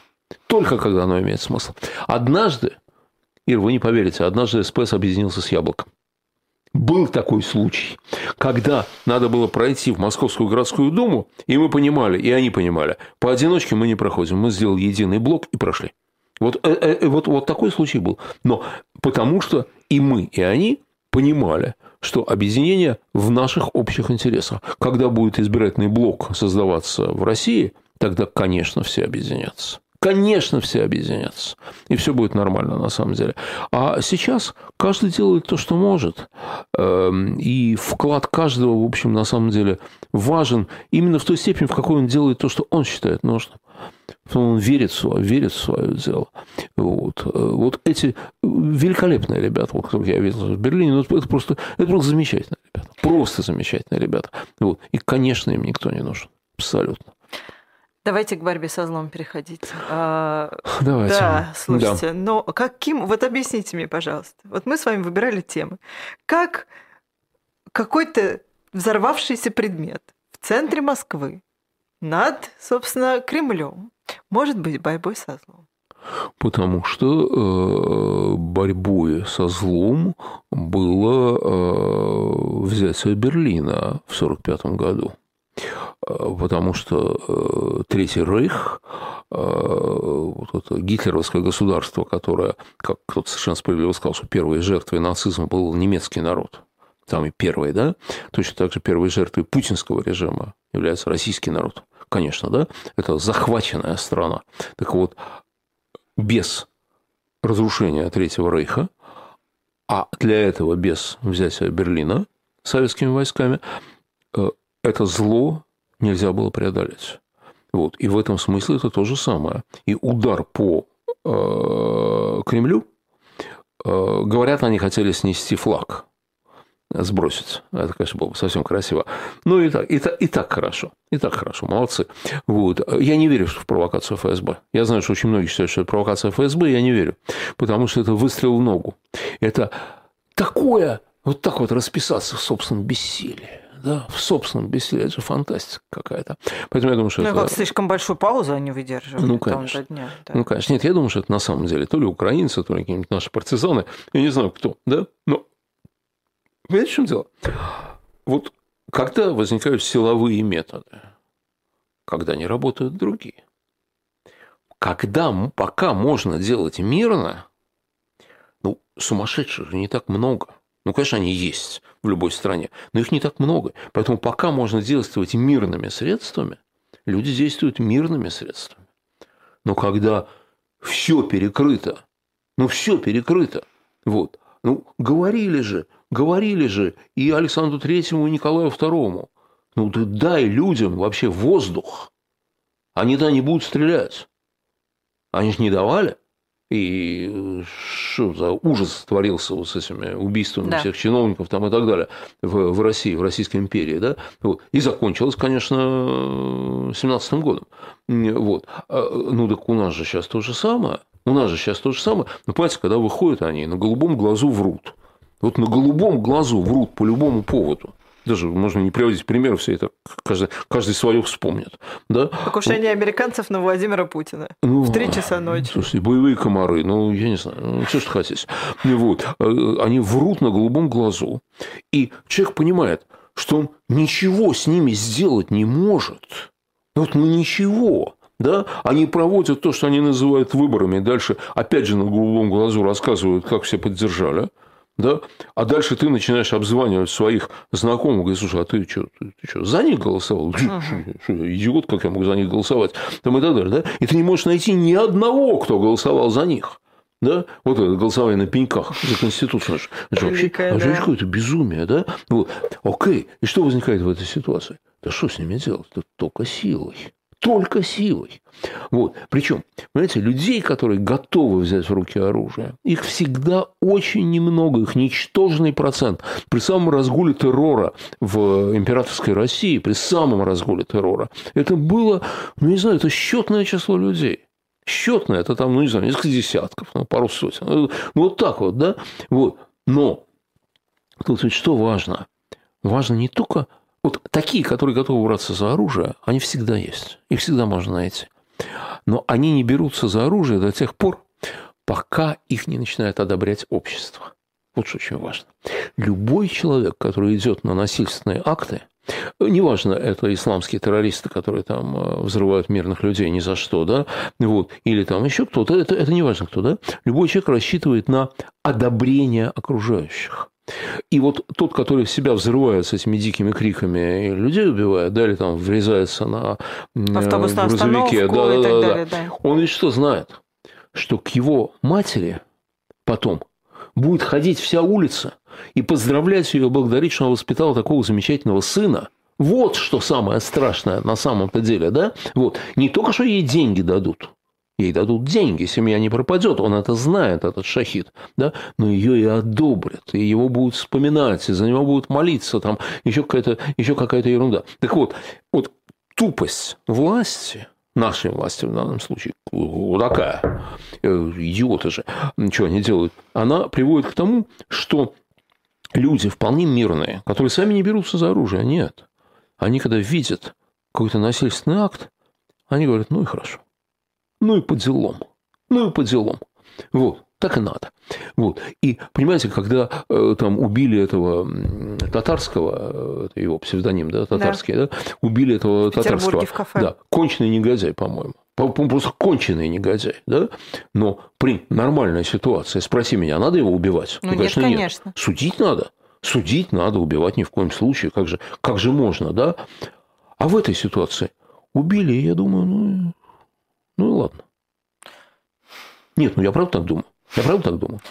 [SPEAKER 3] Только когда оно имеет смысл. Однажды, Ир, вы не поверите, однажды СПС объединился с Яблоком. Был такой случай, когда надо было пройти в Московскую городскую думу, и мы понимали, и они понимали, поодиночке мы не проходим, мы сделали единый блок и прошли. Вот, э, э, вот, вот такой случай был. Но потому что и мы, и они понимали, что объединение в наших общих интересах. Когда будет избирательный блок создаваться в России, тогда, конечно, все объединятся. Конечно, все объединятся. И все будет нормально на самом деле. А сейчас каждый делает то, что может. Эм, и вклад каждого, в общем, на самом деле важен именно в той степени, в какой он делает то, что он считает нужным. Он верит в свое, верит в свое дело. Вот. Э, вот эти великолепные ребята, которых я видел в Берлине, ну, это просто, это просто замечательные ребята. Просто замечательные ребята. Вот. И, конечно, им никто не нужен. Абсолютно.
[SPEAKER 2] Давайте к борьбе со злом переходить. А,
[SPEAKER 3] Давайте.
[SPEAKER 2] Да, слушайте, да. но каким... Вот объясните мне, пожалуйста. Вот мы с вами выбирали темы. Как какой-то взорвавшийся предмет в центре Москвы над, собственно, Кремлем может быть борьбой со злом?
[SPEAKER 3] Потому что э, борьбой со злом было э, взятие Берлина в 1945 году. Э, потому что э, Третий Рейх, э, вот это гитлеровское государство, которое, как кто-то совершенно справедливо сказал, что первой жертвой нацизма был немецкий народ, самый первый, да, точно так же первой жертвой путинского режима является российский народ, конечно, да, это захваченная страна. Так вот, без разрушения Третьего Рейха, а для этого без взятия Берлина советскими войсками, это зло нельзя было преодолеть. Вот. И в этом смысле это то же самое. И удар по э, Кремлю, э, говорят, они хотели снести флаг, сбросить. Это, конечно, было бы совсем красиво. Ну, и так, и, так, и так хорошо. И так хорошо, молодцы. Вот. Я не верю в провокацию ФСБ. Я знаю, что очень многие считают, что это провокация ФСБ, я не верю. Потому что это выстрел в ногу. Это такое, вот так вот расписаться в собственном бессилии да, в собственном бессилии. Это же фантастика какая-то. Поэтому я думаю, что
[SPEAKER 2] ну,
[SPEAKER 3] это...
[SPEAKER 2] как слишком большую паузу они выдерживают.
[SPEAKER 3] Ну, конечно. Дня, да. Ну, конечно. Нет, я думаю, что это на самом деле то ли украинцы, то ли какие-нибудь наши партизаны. Я не знаю, кто, да? Но понимаете, в чем дело? Вот когда возникают силовые методы? Когда не работают другие. Когда, пока можно делать мирно, ну, сумасшедших же не так много. Ну, конечно, они есть в любой стране, но их не так много. Поэтому пока можно действовать мирными средствами, люди действуют мирными средствами. Но когда все перекрыто, ну, все перекрыто, вот, ну, говорили же, говорили же и Александру Третьему, и Николаю Второму, ну, ты дай людям вообще воздух, они то не будут стрелять. Они же не давали. И что за ужас творился вот с этими убийствами да. всех чиновников там и так далее в, в России, в Российской империи. Да? Вот. И закончилось, конечно, 17 годом. Вот. А, ну, так у нас же сейчас то же самое. У нас же сейчас то же самое. Но понимаете, когда выходят они, на голубом глазу врут. Вот на голубом глазу врут по любому поводу даже можно не приводить примеров, все это каждый, каждый свое вспомнит. Да?
[SPEAKER 2] Покушение ну, американцев на Владимира Путина ну, в три часа ночи.
[SPEAKER 3] Слушайте, боевые комары, ну, я не знаю, ну, все, что хотите. Вот. Э, они врут на голубом глазу. И человек понимает, что он ничего с ними сделать не может. Вот, ну, ничего. Да? Они проводят то, что они называют выборами. Дальше, опять же, на голубом глазу рассказывают, как все поддержали да? А дальше ты начинаешь обзванивать своих знакомых, говоришь, слушай, а ты что, ты, ты что, за них голосовал? Uh-huh. Идиот, как я могу за них голосовать? Там и так далее, да? И ты не можешь найти ни одного, кто голосовал за них. Да? Вот это голосование на пеньках за Конституцию. Это вообще, да. вообще какое-то безумие, да? Вот. Окей. И что возникает в этой ситуации? Да что с ними делать? Да только силой только силой. Вот. Причем, понимаете, людей, которые готовы взять в руки оружие, их всегда очень немного, их ничтожный процент. При самом разгуле террора в императорской России, при самом разгуле террора, это было, ну не знаю, это счетное число людей. Счетное, это там, ну не знаю, несколько десятков, ну, пару сотен. Ну, вот так вот, да? Вот. Но тут ведь что важно? Важно не только вот такие, которые готовы браться за оружие, они всегда есть. Их всегда можно найти. Но они не берутся за оружие до тех пор, пока их не начинает одобрять общество. Вот что очень важно. Любой человек, который идет на насильственные акты, неважно, это исламские террористы, которые там э, взрывают мирных людей ни за что, да, вот, или там еще кто-то, это, это не важно кто, да, любой человек рассчитывает на одобрение окружающих. И вот тот, который себя взрывает с этими дикими криками и людей убивает, да, или там врезается на
[SPEAKER 2] Автобусную грузовике, да, да, да, далее,
[SPEAKER 3] да. он ведь что знает? Что к его матери потом будет ходить вся улица и поздравлять ее, благодарить, что она воспитала такого замечательного сына. Вот что самое страшное на самом-то деле, да? Вот. Не только что ей деньги дадут, Ей дадут деньги, семья не пропадет, он это знает, этот шахид, да, но ее и одобрят, и его будут вспоминать, и за него будут молиться, там еще какая-то, еще какая-то ерунда. Так вот, вот тупость власти, нашей власти в данном случае, вот такая, э, идиоты же, что они делают, она приводит к тому, что люди вполне мирные, которые сами не берутся за оружие, нет. Они, когда видят какой-то насильственный акт, они говорят, ну и хорошо ну и по делам. Ну и по делам. Вот. Так и надо. Вот. И, понимаете, когда э, там убили этого татарского, э, это его псевдоним, да, татарский, да, да убили этого в татарского.
[SPEAKER 2] в кафе.
[SPEAKER 3] Да, конченый негодяй, по-моему. Просто конченый негодяй, да? Но при нормальной ситуации, спроси меня, надо его убивать?
[SPEAKER 2] Ну, ну конечно, нет, конечно. Нет.
[SPEAKER 3] Судить надо. Судить надо, убивать ни в коем случае. Как же, как же можно, да? А в этой ситуации убили, я думаю, ну, ну и ладно. Нет, ну я правда так думаю. Я правда так думаю.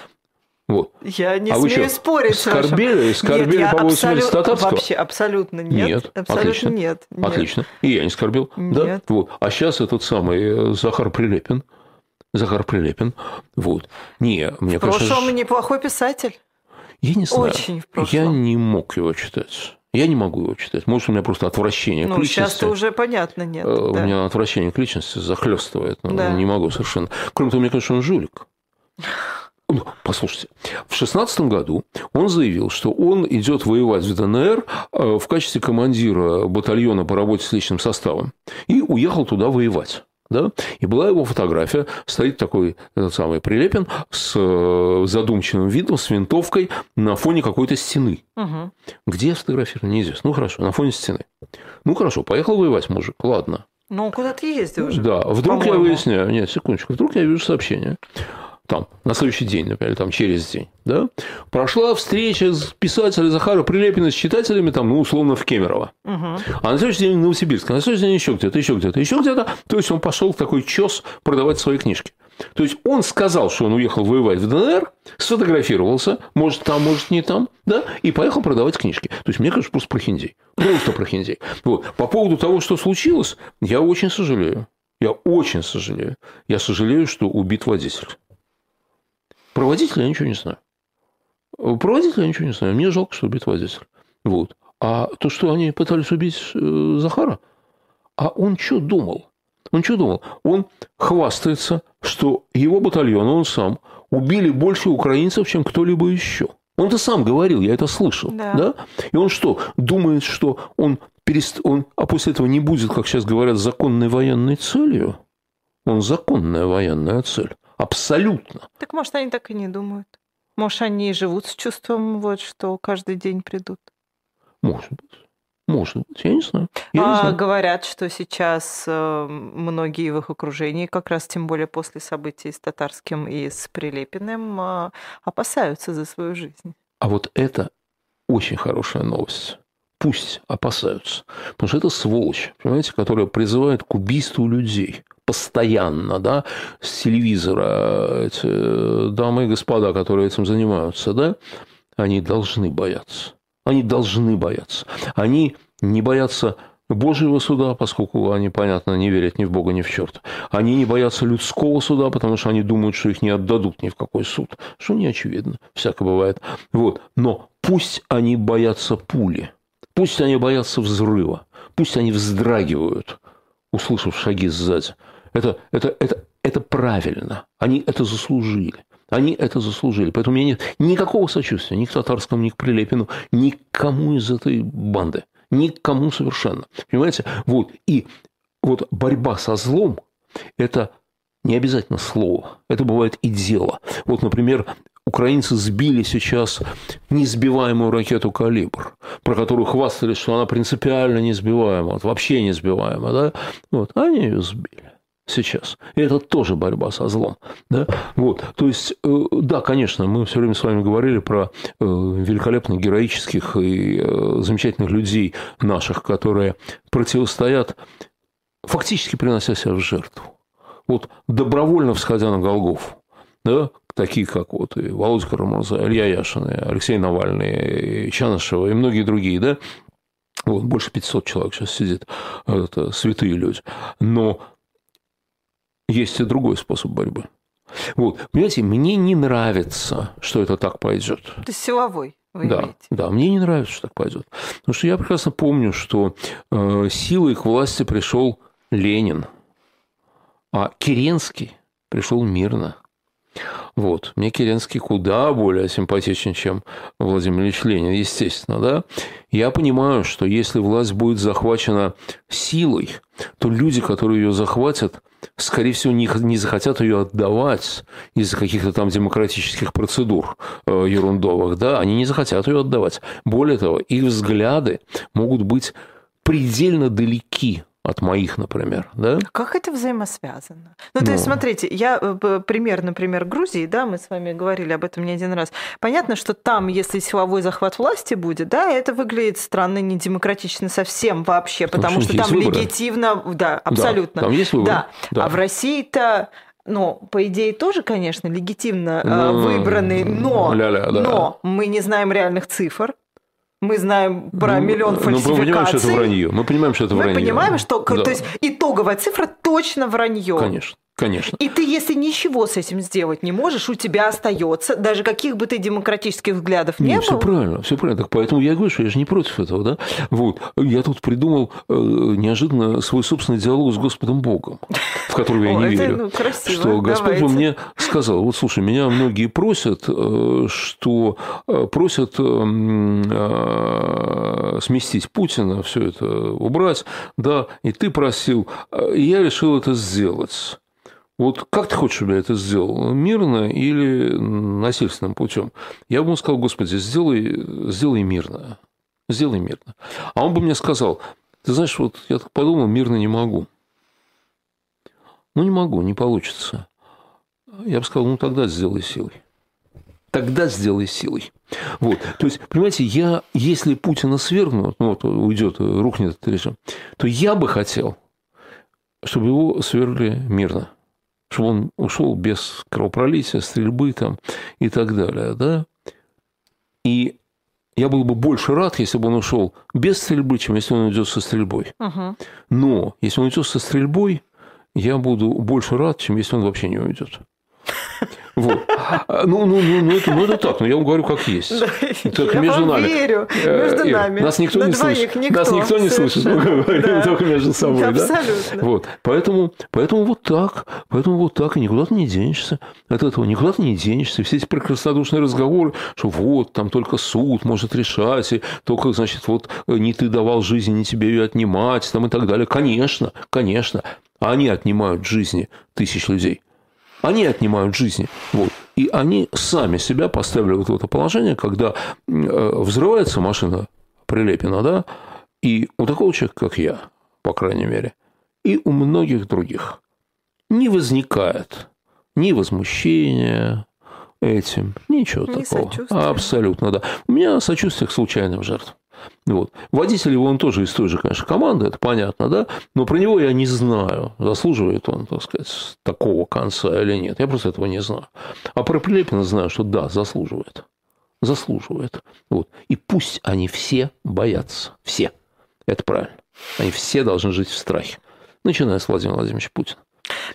[SPEAKER 3] Вот.
[SPEAKER 2] Я не а смею спорить.
[SPEAKER 3] Скорбели, скорбели нет, по поводу абсолют... Татарского?
[SPEAKER 2] Вообще абсолютно нет.
[SPEAKER 3] Нет,
[SPEAKER 2] абсолютно
[SPEAKER 3] отлично.
[SPEAKER 2] Нет,
[SPEAKER 3] нет. Отлично. И я не скорбил. Нет. Да? Вот. А сейчас этот самый э, Захар Прилепин. Захар Прилепин. Вот. Не, мне
[SPEAKER 2] в кажется... Прошлом неплохой писатель.
[SPEAKER 3] Я не знаю.
[SPEAKER 2] Очень в прошлом.
[SPEAKER 3] Я не мог его читать. Я не могу его читать. Может, у меня просто отвращение
[SPEAKER 2] ну,
[SPEAKER 3] к личности.
[SPEAKER 2] сейчас-то уже понятно, нет.
[SPEAKER 3] Э, у да. меня отвращение к личности захлестывает. Ну, да. Не могу совершенно. Кроме того, мне кажется, он жулик. Ну, послушайте, в 16 году он заявил, что он идет воевать в ДНР э, в качестве командира батальона по работе с личным составом и уехал туда воевать. Да? И была его фотография, стоит такой этот самый Прилепин с э, задумчивым видом, с винтовкой на фоне какой-то стены. Угу. Где сфотографировано, неизвестно. Ну, хорошо, на фоне стены. Ну, хорошо, поехал воевать мужик, ладно.
[SPEAKER 2] Ну, куда ты ездил уже?
[SPEAKER 3] Да, вдруг я выясняю, нет, секундочку, вдруг я вижу сообщение там, на следующий день, например, там, через день, да, прошла встреча с писателем Захара Прилепина с читателями, там, ну, условно, в Кемерово. Угу. А на следующий день в Новосибирске, а на следующий день еще где-то, еще где-то, еще где-то. То есть, он пошел в такой чес продавать свои книжки. То есть он сказал, что он уехал воевать в ДНР, сфотографировался, может там, может не там, да, и поехал продавать книжки. То есть мне кажется, просто прохиндей. Просто прохиндей. Вот. По поводу того, что случилось, я очень сожалею. Я очень сожалею. Я сожалею, что убит водитель. Про водителя я ничего не знаю. Про водителя я ничего не знаю. Мне жалко, что убит водитель. Вот. А то, что они пытались убить э, Захара, а он что думал? Он что думал? Он хвастается, что его батальон, он сам, убили больше украинцев, чем кто-либо еще. Он-то сам говорил, я это слышал. Да. да? И он что, думает, что он, перест... он, а после этого не будет, как сейчас говорят, законной военной целью? Он законная военная цель. Абсолютно.
[SPEAKER 2] Так может, они так и не думают? Может, они живут с чувством, вот, что каждый день придут?
[SPEAKER 3] Может быть. Может быть, я не знаю.
[SPEAKER 2] Я
[SPEAKER 3] а
[SPEAKER 2] не знаю. говорят, что сейчас э, многие в их окружении, как раз тем более после событий с Татарским и с Прилепиным, э, опасаются за свою жизнь.
[SPEAKER 3] А вот это очень хорошая новость. Пусть опасаются. Потому что это сволочь, понимаете, которая призывает к убийству людей постоянно, да, с телевизора эти э, дамы и господа, которые этим занимаются, да, они должны бояться. Они должны бояться. Они не боятся Божьего суда, поскольку они, понятно, не верят ни в Бога, ни в черта. Они не боятся людского суда, потому что они думают, что их не отдадут ни в какой суд. Что не очевидно. Всякое бывает. Вот. Но пусть они боятся пули. Пусть они боятся взрыва. Пусть они вздрагивают, услышав шаги сзади. Это, это, это, это правильно. Они это заслужили. Они это заслужили. Поэтому у меня нет никакого сочувствия ни к Татарскому, ни к Прилепину, никому из этой банды. Никому совершенно. Понимаете? Вот. И вот борьба со злом – это не обязательно слово. Это бывает и дело. Вот, например, украинцы сбили сейчас несбиваемую ракету «Калибр», про которую хвастались, что она принципиально несбиваема, вот вообще несбиваема. Да? Вот. Они ее сбили сейчас. И это тоже борьба со злом. Да? Вот. То есть, э, да, конечно, мы все время с вами говорили про э, великолепных, героических и э, замечательных людей наших, которые противостоят, фактически принося себя в жертву. Вот добровольно всходя на Голгоф, да, такие как вот и Володя Карамурза, Илья Яшин, Алексей Навальный, Чанышева и многие другие, да, вот, больше 500 человек сейчас сидит, это святые люди. Но есть и другой способ борьбы. Вот, понимаете, мне не нравится, что это так пойдет.
[SPEAKER 2] Это силовой. Вы
[SPEAKER 3] да,
[SPEAKER 2] имеете.
[SPEAKER 3] да, мне не нравится, что так пойдет. Потому что я прекрасно помню, что э, силой к власти пришел Ленин, а Керенский пришел мирно. Вот. Мне Керенский куда более симпатичен, чем Владимир Ильич Ленин, естественно, да. Я понимаю, что если власть будет захвачена силой, то люди, которые ее захватят, скорее всего, не, не захотят ее отдавать из-за каких-то там демократических процедур э, ерундовых, да, они не захотят ее отдавать. Более того, их взгляды могут быть предельно далеки от моих, например, да?
[SPEAKER 2] Как это взаимосвязано? Ну, то есть, ну. смотрите, я э, пример, например, Грузии, да, мы с вами говорили об этом не один раз. Понятно, что там, если силовой захват власти будет, да, это выглядит странно, недемократично совсем вообще, потому, потому что, там выборы. легитимно, да, абсолютно.
[SPEAKER 3] Да, там есть выборы. Да.
[SPEAKER 2] да. А в России-то ну, по идее, тоже, конечно, легитимно э, ну, выбранный, но, ля-ля, да. но мы не знаем реальных цифр. Мы знаем про ну, миллион фальсификаций. Ну, мы
[SPEAKER 3] понимаем, что это вранье. Мы понимаем, что это
[SPEAKER 2] мы
[SPEAKER 3] вранье.
[SPEAKER 2] Мы понимаем, что да. то есть итоговая цифра точно вранье.
[SPEAKER 3] Конечно. Конечно.
[SPEAKER 2] И ты, если ничего с этим сделать не можешь, у тебя остается, даже каких бы ты демократических взглядов не,
[SPEAKER 3] не
[SPEAKER 2] было.
[SPEAKER 3] Все правильно, все правильно. Так поэтому я говорю, что я же не против этого, да? Вот. Я тут придумал э, неожиданно свой собственный диалог с Господом Богом, в который я не верю.
[SPEAKER 2] ну.
[SPEAKER 3] Что Господь мне сказал, вот слушай, меня многие просят, э, что э, просят э, сместить Путина, все это убрать, да, и ты просил, и я решил это сделать. Вот как ты хочешь, чтобы я это сделал? Мирно или насильственным путем? Я бы ему сказал, Господи, сделай, сделай мирно. Сделай мирно. А он бы мне сказал, ты знаешь, вот я так подумал, мирно не могу. Ну, не могу, не получится. Я бы сказал, ну, тогда сделай силой. Тогда сделай силой. Вот. То есть, понимаете, я, если Путина свергнут, ну, вот уйдет, рухнет этот режим, то я бы хотел, чтобы его свергли мирно чтобы он ушел без кровопролития, стрельбы там и так далее, да. И я был бы больше рад, если бы он ушел без стрельбы, чем если он уйдет со стрельбой.
[SPEAKER 2] Угу.
[SPEAKER 3] Но если он уйдет со стрельбой, я буду больше рад, чем если он вообще не уйдет. Вот. Ну, ну, ну, ну, это, ну, это так, но я вам говорю, как есть. Только
[SPEAKER 2] я
[SPEAKER 3] между нами.
[SPEAKER 2] верю.
[SPEAKER 3] Э,
[SPEAKER 2] Между
[SPEAKER 3] Ир,
[SPEAKER 2] нами.
[SPEAKER 3] Нас никто не слышит. Нас никто не слышит. Мы говорим только между собой. да?
[SPEAKER 2] Абсолютно.
[SPEAKER 3] Вот. Поэтому, поэтому вот так. Поэтому вот так. И никуда ты не денешься. От этого никуда ты не денешься. Все эти прекраснодушные разговоры, что вот, там только суд может решать, и только, значит, вот не ты давал жизнь, не тебе ее отнимать, там и так далее. Конечно, конечно. А они отнимают жизни тысяч людей. Они отнимают жизни. Вот. И они сами себя поставили вот в это положение, когда э, взрывается машина Прилепина, да, и у такого человека, как я, по крайней мере, и у многих других не возникает ни возмущения этим, ничего
[SPEAKER 2] Ни
[SPEAKER 3] такого. Абсолютно, да. У меня сочувствие к случайным жертвам. Вот. Водитель его он тоже из той же, конечно, команды, это понятно, да, но про него я не знаю, заслуживает он, так сказать, такого конца или нет. Я просто этого не знаю. А про Прилепина знаю, что да, заслуживает. Заслуживает. Вот. И пусть они все боятся. Все. Это правильно. Они все должны жить в страхе. Начиная с Владимира Владимировича Путина.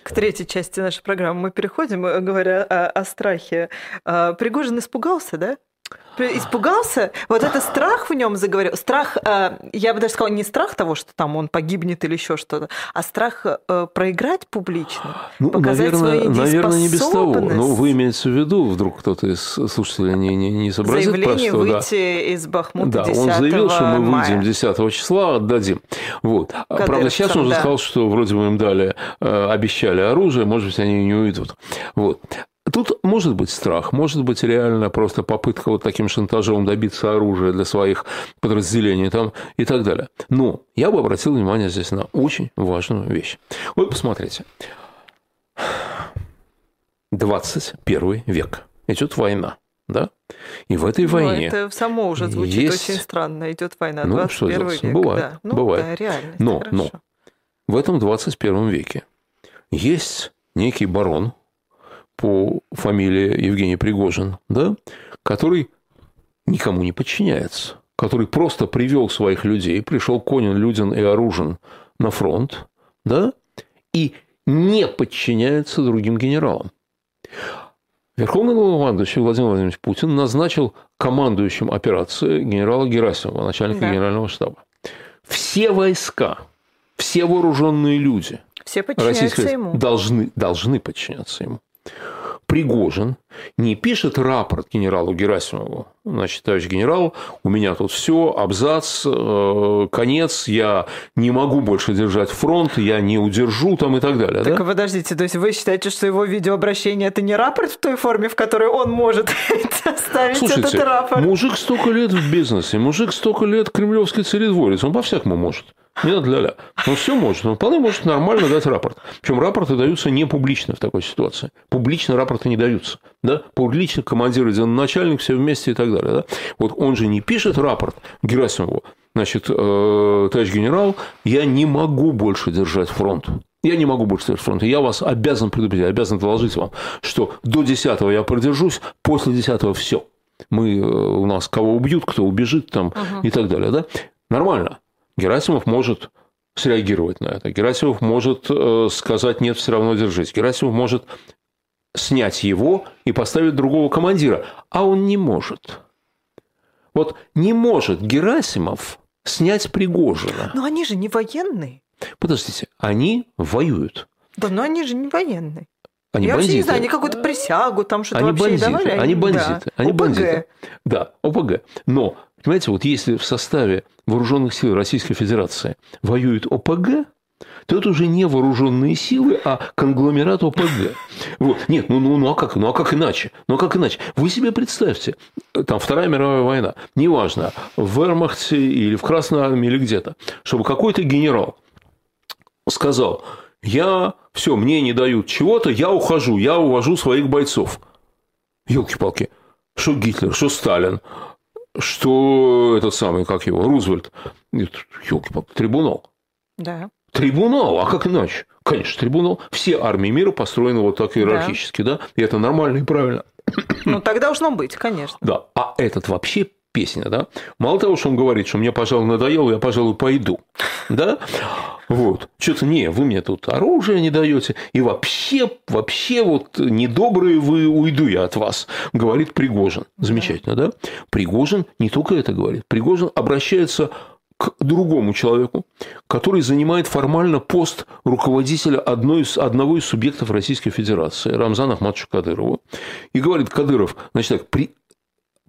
[SPEAKER 2] К третьей части нашей программы мы переходим, э, говоря о, о страхе. А, Пригожин испугался, да? Испугался? Вот это страх в нем заговорил. Страх, э, я бы даже сказала, не страх того, что там он погибнет или еще что-то, а страх э, проиграть публично.
[SPEAKER 3] Ну,
[SPEAKER 2] показать
[SPEAKER 3] наверное,
[SPEAKER 2] свою
[SPEAKER 3] наверное, не без того.
[SPEAKER 2] недееспособность.
[SPEAKER 3] Но вы имеете в виду, вдруг кто-то из слушателей не, не, не сообразит
[SPEAKER 2] Заявление
[SPEAKER 3] про что, да.
[SPEAKER 2] выйти из Бахмута
[SPEAKER 3] Да,
[SPEAKER 2] 10
[SPEAKER 3] он заявил, что мы
[SPEAKER 2] мая.
[SPEAKER 3] выйдем 10 числа, отдадим. Вот. А, Правда,
[SPEAKER 2] Кадыровцам,
[SPEAKER 3] сейчас он уже
[SPEAKER 2] да.
[SPEAKER 3] сказал, что вроде бы им дали, э, обещали оружие, может быть, они не уйдут. Вот. Тут может быть страх, может быть реально просто попытка вот таким шантажом добиться оружия для своих подразделений там, и так далее. Но я бы обратил внимание здесь на очень важную вещь. Вот посмотрите. 21 век. Идет война. Да? И в этой
[SPEAKER 2] Ну,
[SPEAKER 3] войне
[SPEAKER 2] это само уже звучит
[SPEAKER 3] есть-
[SPEAKER 2] очень странно. Идет война,
[SPEAKER 3] Ну,
[SPEAKER 2] 21
[SPEAKER 3] что делать?
[SPEAKER 2] век.
[SPEAKER 3] Бывает,
[SPEAKER 2] да. Ну,
[SPEAKER 3] бывает.
[SPEAKER 2] да, реальность.
[SPEAKER 3] Но,
[SPEAKER 2] хорошо.
[SPEAKER 3] но. в этом 21 веке есть некий барон по фамилии Евгений Пригожин, да, который никому не подчиняется, который просто привел своих людей, пришел конен, люден и оружен на фронт, да, и не подчиняется другим генералам. Верховный главнокомандующий Владимир Владимирович Путин назначил командующим операции генерала Герасимова, начальника
[SPEAKER 2] Да.
[SPEAKER 3] генерального штаба. Все войска, все вооруженные люди
[SPEAKER 2] Все подчиняются ему.
[SPEAKER 3] должны, должны подчиняться ему. Пригожин не пишет рапорт генералу Герасимову. Значит, товарищ генерал, у меня тут все, абзац, э, конец, я не могу больше держать фронт, я не удержу там и так далее.
[SPEAKER 2] Так
[SPEAKER 3] да?
[SPEAKER 2] подождите, то есть вы считаете, что его видеообращение это не рапорт в той форме, в которой он может оставить этот
[SPEAKER 3] Слушайте,
[SPEAKER 2] рапорт?
[SPEAKER 3] мужик столько лет в бизнесе, мужик столько лет кремлевский царедворец, он по-всякому может. Не надо ля-ля. Он все может. Он вполне может нормально дать рапорт. Причем рапорты даются не публично в такой ситуации. Публично рапорты не даются. Да? Публично командир, начальник, все вместе и так далее. Да? Вот он же не пишет рапорт Герасимову. Значит, э, товарищ генерал, я не могу больше держать фронт. Я не могу больше держать фронт. Я вас обязан предупредить, обязан доложить вам, что до 10 я продержусь, после 10 все. Мы, э, у нас кого убьют, кто убежит там и так далее. Да? Нормально. Герасимов может среагировать на это. Герасимов может э, сказать «нет, все равно держись». Герасимов может снять его и поставить другого командира. А он не может. Вот не может Герасимов снять Пригожина.
[SPEAKER 2] Но они же не военные.
[SPEAKER 3] Подождите, они воюют.
[SPEAKER 2] Да, но они же не военные.
[SPEAKER 3] Они
[SPEAKER 2] Я
[SPEAKER 3] бандиты.
[SPEAKER 2] вообще не знаю, они какую-то присягу там что-то
[SPEAKER 3] Они
[SPEAKER 2] вообще
[SPEAKER 3] бандиты,
[SPEAKER 2] давали.
[SPEAKER 3] они бандиты,
[SPEAKER 2] Да.
[SPEAKER 3] они
[SPEAKER 2] ОПГ.
[SPEAKER 3] бандиты. Да, ОПГ. Но, понимаете, вот если в составе вооруженных сил Российской Федерации воюет ОПГ, то это уже не вооруженные силы, а конгломерат ОПГ. Вот. Нет, ну, ну, ну, а как, ну а как иначе? Ну а как иначе? Вы себе представьте, там Вторая мировая война, неважно, в Вермахте или в Красной армии или где-то, чтобы какой-то генерал сказал, я, все, мне не дают чего-то, я ухожу, я увожу своих бойцов. Елки-палки, что Гитлер, что Сталин, что этот самый, как его, Рузвельт. Елки-палки, трибунал.
[SPEAKER 2] Да.
[SPEAKER 3] Трибунал, а как иначе? Конечно, трибунал. Все армии мира построены вот так иерархически, да? И это нормально и правильно.
[SPEAKER 2] Ну, так должно быть, конечно.
[SPEAKER 3] Да, а этот вообще песня, да? Мало того, что он говорит, что мне, пожалуй, надоело, я, пожалуй, пойду, да? Вот. Что-то не, вы мне тут оружие не даете, и вообще, вообще вот недобрые вы, уйду я от вас, говорит Пригожин. Замечательно, да? Пригожин не только это говорит. Пригожин обращается к другому человеку, который занимает формально пост руководителя одной из, одного из субъектов Российской Федерации, Рамзана Ахматовича Кадырова, и говорит, Кадыров, значит так, при...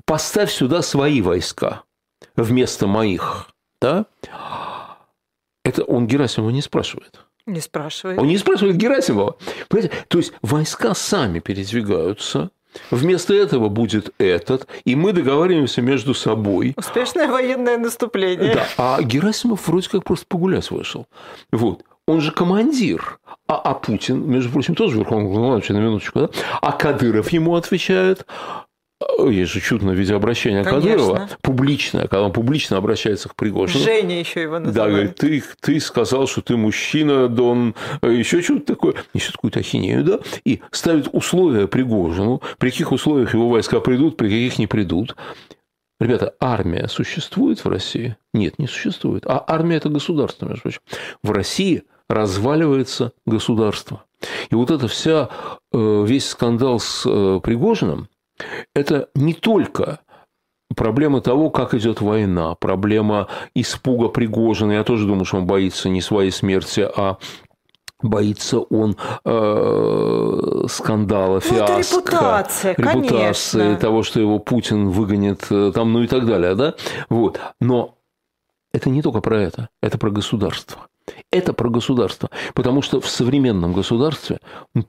[SPEAKER 3] поставь сюда свои войска вместо моих, да? Это он Герасимова не спрашивает.
[SPEAKER 2] Не спрашивай.
[SPEAKER 3] Он не спрашивает Герасимова. Понимаете? То есть войска сами передвигаются, Вместо этого будет этот, и мы договариваемся между собой.
[SPEAKER 2] Успешное военное наступление.
[SPEAKER 3] Да, а Герасимов вроде как просто погулять вышел. Вот. Он же командир. А, а Путин, между прочим, тоже верховный главнокомандующий, на минуточку, да? А Кадыров ему отвечает, есть же чудное видеообращение
[SPEAKER 2] Конечно.
[SPEAKER 3] Кадырова, публичное, когда он публично обращается к Пригожину.
[SPEAKER 2] Женя еще его
[SPEAKER 3] Да,
[SPEAKER 2] называют.
[SPEAKER 3] говорит, ты, ты сказал, что ты мужчина, Дон, еще что-то такое, несет какую-то ахинею, да, и ставит условия Пригожину, при каких условиях его войска придут, при каких не придут. Ребята, армия существует в России? Нет, не существует. А армия – это государство, между прочим. В России разваливается государство. И вот эта вся, э, весь скандал с э, Пригожиным, это не только проблема того, как идет война, проблема испуга Пригожина. Я тоже думаю, что он боится не своей смерти, а боится он э, скандала,
[SPEAKER 2] Ну, это
[SPEAKER 3] фиаско,
[SPEAKER 2] репутация,
[SPEAKER 3] репутации
[SPEAKER 2] конечно.
[SPEAKER 3] того, что его Путин выгонит, э, там, ну и так далее, да? Вот. Но это не только про это, это про государство. Это про государство. Потому что в современном государстве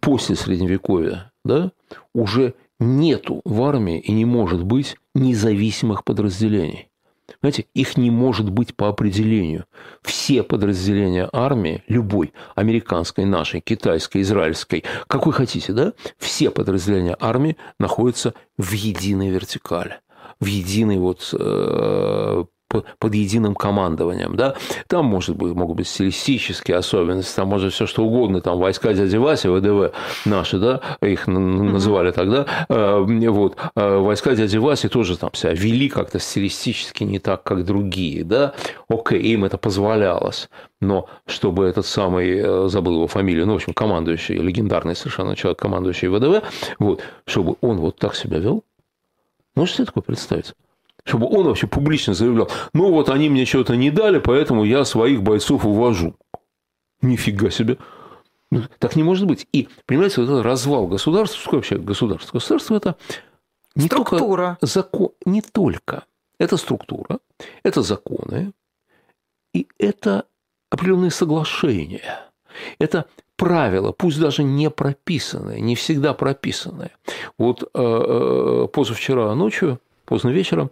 [SPEAKER 3] после Средневековья да, уже нету в армии и не может быть независимых подразделений. Знаете, их не может быть по определению. Все подразделения армии, любой, американской, нашей, китайской, израильской, какой хотите, да, все подразделения армии находятся в единой вертикали, в единой вот э, под единым командованием, да, там может быть, могут быть стилистические особенности, там может все что угодно, там войска дяди Вася, ВДВ наши, да, их называли тогда, э, вот, э, войска дяди Васи тоже там себя вели как-то стилистически не так, как другие, да, окей, им это позволялось, но чтобы этот самый, э, забыл его фамилию, ну, в общем, командующий, легендарный совершенно человек, командующий ВДВ, вот, чтобы он вот так себя вел, можете себе такое представить? Чтобы он вообще публично заявлял, ну вот они мне что-то не дали, поэтому я своих бойцов увожу. Нифига себе. Ну, Так не может быть. И, понимаете, вот этот развал государства, что вообще государство? Государство – это не
[SPEAKER 2] Структура.
[SPEAKER 3] только закон, не только. Это структура, это законы, и это определенные соглашения. Это правила, пусть даже не прописанные, не всегда прописанные. Вот э, э, позавчера ночью, поздно вечером,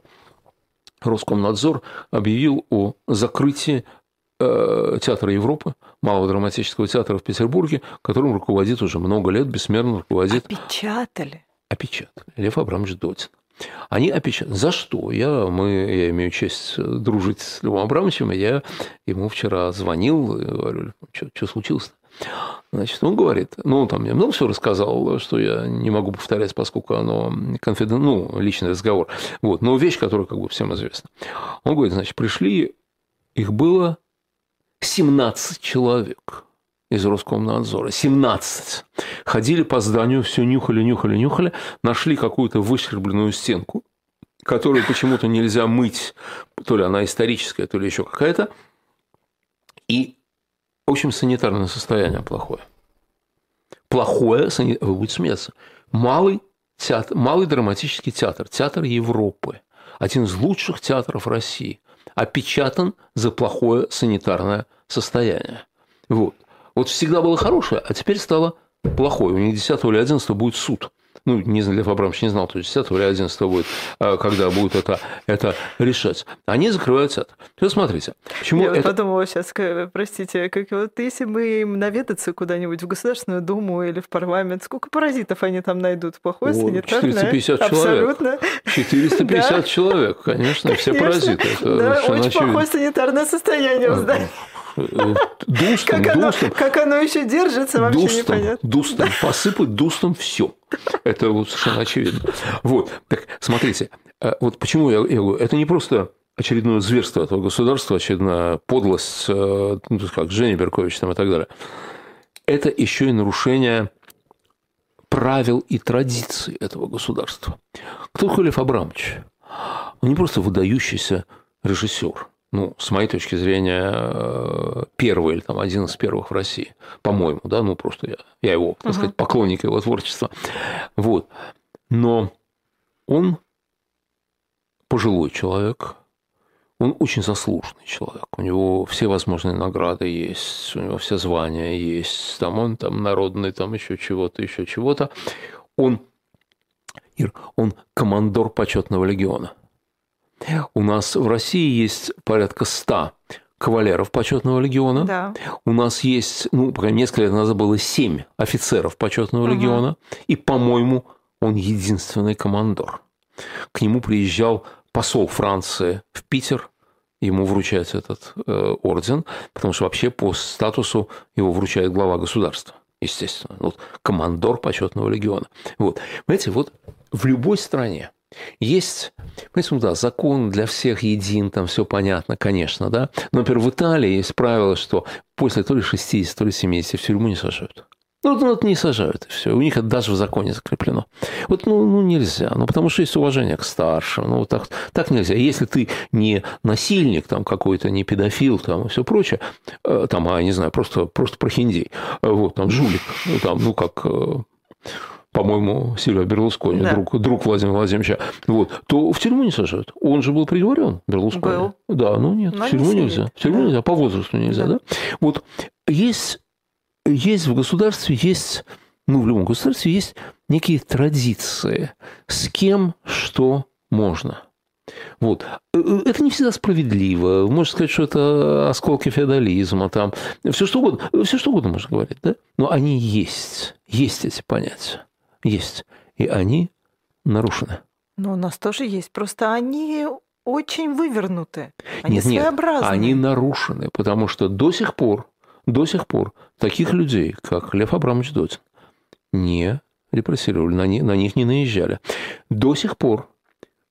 [SPEAKER 3] Роскомнадзор объявил о закрытии э, Театра Европы, Малого драматического театра в Петербурге, которым руководит уже много лет, бессмертно руководит
[SPEAKER 2] Опечатали.
[SPEAKER 3] опечатали. Лев Абрамович Дотин. Они опечатали. За что? Я, мы, я имею честь дружить с Львом Абрамовичем, и я ему вчера звонил, и говорю, что, что случилось-то? Значит, он говорит, ну, там мне много всего рассказал, что я не могу повторять, поскольку оно конфиден... ну, личный разговор. Вот, но вещь, которая как бы всем известна. Он говорит, значит, пришли, их было 17 человек из Роскомнадзора, 17, ходили по зданию, все нюхали, нюхали, нюхали, нашли какую-то выщербленную стенку, которую почему-то нельзя мыть, то ли она историческая, то ли еще какая-то, и, в общем, санитарное состояние плохое. Плохое, вы будете смеяться, малый театр, малый драматический театр, театр Европы, один из лучших театров России, опечатан за плохое санитарное состояние. Вот. Вот всегда было хорошее, а теперь стало плохое. У них 10 или 11 будет суд ну, не знаю, Лев Абрамович не знал, то есть 10 или 11 будет, а, когда будут это, это решать. Они закрывают театр. То смотрите, почему
[SPEAKER 2] Я
[SPEAKER 3] это...
[SPEAKER 2] подумала сейчас, простите, как вот если мы им наведаться куда-нибудь в Государственную Думу или в парламент, сколько паразитов они там найдут? Плохое санитарное?
[SPEAKER 3] 450 Абсолютно. человек. 450 человек, конечно, все паразиты.
[SPEAKER 2] Это да, очень плохое санитарное состояние в здании.
[SPEAKER 3] Дустом, как
[SPEAKER 2] оно, Как оно еще держится, вообще
[SPEAKER 3] дустом,
[SPEAKER 2] непонятно.
[SPEAKER 3] Дустом, посыпать дустом все. Это вот совершенно очевидно. Вот, так, смотрите, э, вот почему я, я говорю, это не просто очередное зверство этого государства, очередная подлость, э, ну, как Женя Беркович там и так далее. Это еще и нарушение правил и традиций этого государства. Кто такой Лев Абрамович? Он не просто выдающийся режиссер ну, с моей точки зрения, э, первый или там один из первых в России, по-моему, да, ну просто я, я его, так сказать, поклонник его творчества, вот. Но он пожилой человек, он очень заслуженный человек. У него все возможные награды есть, у него все звания есть, там он там народный, там еще чего-то, еще чего-то. Он, Ир, он командор почетного легиона. У нас в России есть порядка ста кавалеров почетного легиона.
[SPEAKER 2] Да.
[SPEAKER 3] У нас есть, ну, пока несколько лет назад было семь офицеров почетного угу. легиона. И, по-моему, он единственный командор. К нему приезжал посол Франции в Питер, ему вручается этот э, орден, потому что вообще по статусу его вручает глава государства, естественно. Вот командор почетного легиона. Вот. Понимаете, вот в любой стране есть, понимаете, ну да, закон для всех един, там все понятно, конечно, да. Но, например, в Италии есть правило, что после то ли 60, то ли 70 в тюрьму не сажают. Ну, ну, вот не сажают, и все. У них это даже в законе закреплено. Вот, ну, ну, нельзя. Ну, потому что есть уважение к старшим. Ну, вот так, так нельзя. Если ты не насильник там какой-то, не педофил там и все прочее, э, там, а, не знаю, просто, просто прохиндей, э, вот, там, жулик, ну, там, ну, как э, по-моему, Сильвио Берлускони, да. друг, друг Владимира Владимировича, вот, то в тюрьму не сажают. Он же был приговорен, Берлускони.
[SPEAKER 2] Был.
[SPEAKER 3] Да, ну нет, Но в тюрьму не нельзя. В тюрьму да. нельзя, по возрасту нельзя, да. да? Вот есть, есть в государстве, есть, ну, в любом государстве есть некие традиции, с кем что можно. Вот. Э, э, это не всегда справедливо. Можно сказать, что это осколки феодализма, там, все что угодно, все что угодно можно говорить, да? Но они есть, есть эти понятия есть, и они нарушены.
[SPEAKER 2] Но у нас тоже есть, просто они очень вывернуты, они
[SPEAKER 3] нет,
[SPEAKER 2] своеобразны.
[SPEAKER 3] Нет, они нарушены, потому что до сих пор, до сих пор таких людей, как Лев Абрамович Дотин, не репрессировали, на них, на них не наезжали. До сих пор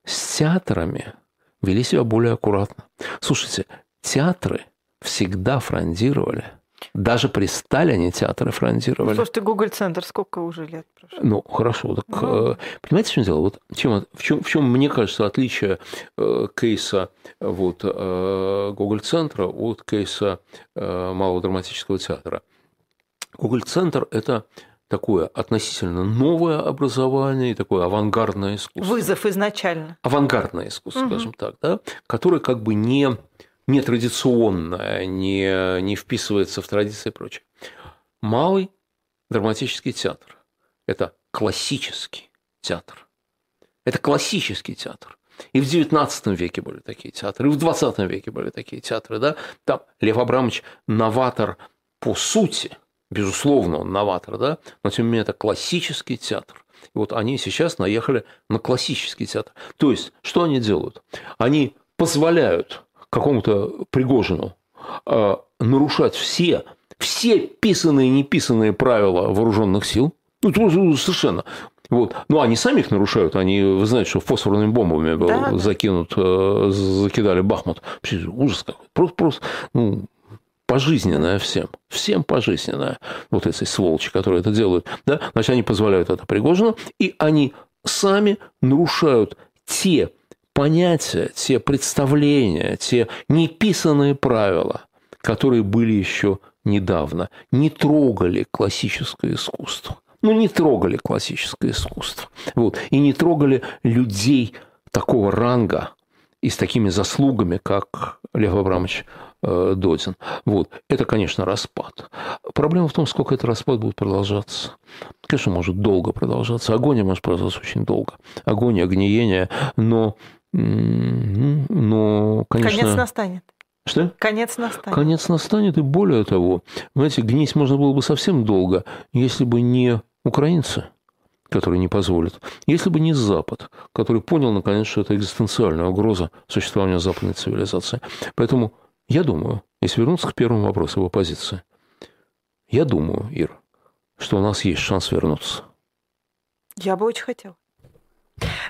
[SPEAKER 3] с театрами вели себя более аккуратно. Слушайте, театры всегда фрондировали даже при Сталине театры фронтировали. Ну,
[SPEAKER 2] слушайте, Google-центр сколько уже лет
[SPEAKER 3] прошло? Ну, хорошо. Так, ну. Понимаете, в чем дело? Вот чем, в, чем, в чем, мне кажется, отличие э, кейса вот, э, Google-центра от кейса э, Малого драматического театра? Google-центр – это такое относительно новое образование, такое авангардное искусство.
[SPEAKER 2] Вызов изначально.
[SPEAKER 3] Авангардное искусство, угу. скажем так, да, которое как бы не нетрадиционное, не, не вписывается в традиции и прочее. Малый драматический театр – это классический театр. Это классический театр. И в XIX веке были такие театры, и в XX веке были такие театры. Да? Там Лев Абрамович новатор по сути, безусловно, он новатор, да? но тем не менее это классический театр. И вот они сейчас наехали на классический театр. То есть, что они делают? Они позволяют какому-то Пригожину э, нарушать все, все писанные и неписанные правила вооруженных сил, ну, совершенно. Вот. Ну, они сами их нарушают. Они, вы знаете, что фосфорными бомбами был да, закинут, да. закидали Бахмут. Ужас какой. Просто, просто, ну, пожизненное всем. Всем пожизненное. Вот эти сволочи, которые это делают. Да? Значит, они позволяют это Пригожину, и они сами нарушают те понятия, те представления, те неписанные правила, которые были еще недавно, не трогали классическое искусство. Ну, не трогали классическое искусство. Вот. И не трогали людей такого ранга и с такими заслугами, как Лев Абрамович э, Додин. Вот. Это, конечно, распад. Проблема в том, сколько этот распад будет продолжаться. Конечно, может долго продолжаться. Агония может продолжаться очень долго. Агония, огниение, но, но конечно...
[SPEAKER 2] Конец настанет.
[SPEAKER 3] Что?
[SPEAKER 2] Конец настанет.
[SPEAKER 3] Конец настанет, и более того, знаете, гнить можно было бы совсем долго, если бы не украинцы, которые не позволят, если бы не Запад, который понял, наконец, что это экзистенциальная угроза существования западной цивилизации. Поэтому я думаю, если вернуться к первому вопросу в оппозиции, я думаю, Ир, что у нас есть шанс вернуться.
[SPEAKER 2] Я бы очень хотел.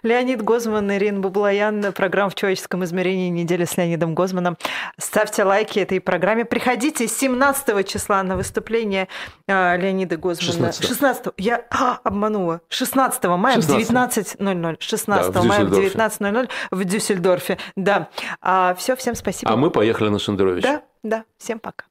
[SPEAKER 2] Леонид Гозман, Ирина Бублаян, программа «В человеческом измерении. Неделя с Леонидом Гозманом». Ставьте лайки этой программе. Приходите 17 числа на выступление а, Леонида Гозмана.
[SPEAKER 3] 16.
[SPEAKER 2] 16 Я а, обманула. 16 мая 16. в 19.00. 16 да, мая в 19.00 в Дюссельдорфе. Да. А, все, всем спасибо.
[SPEAKER 3] А мы поехали на Шендерович.
[SPEAKER 2] Да, да. Всем пока.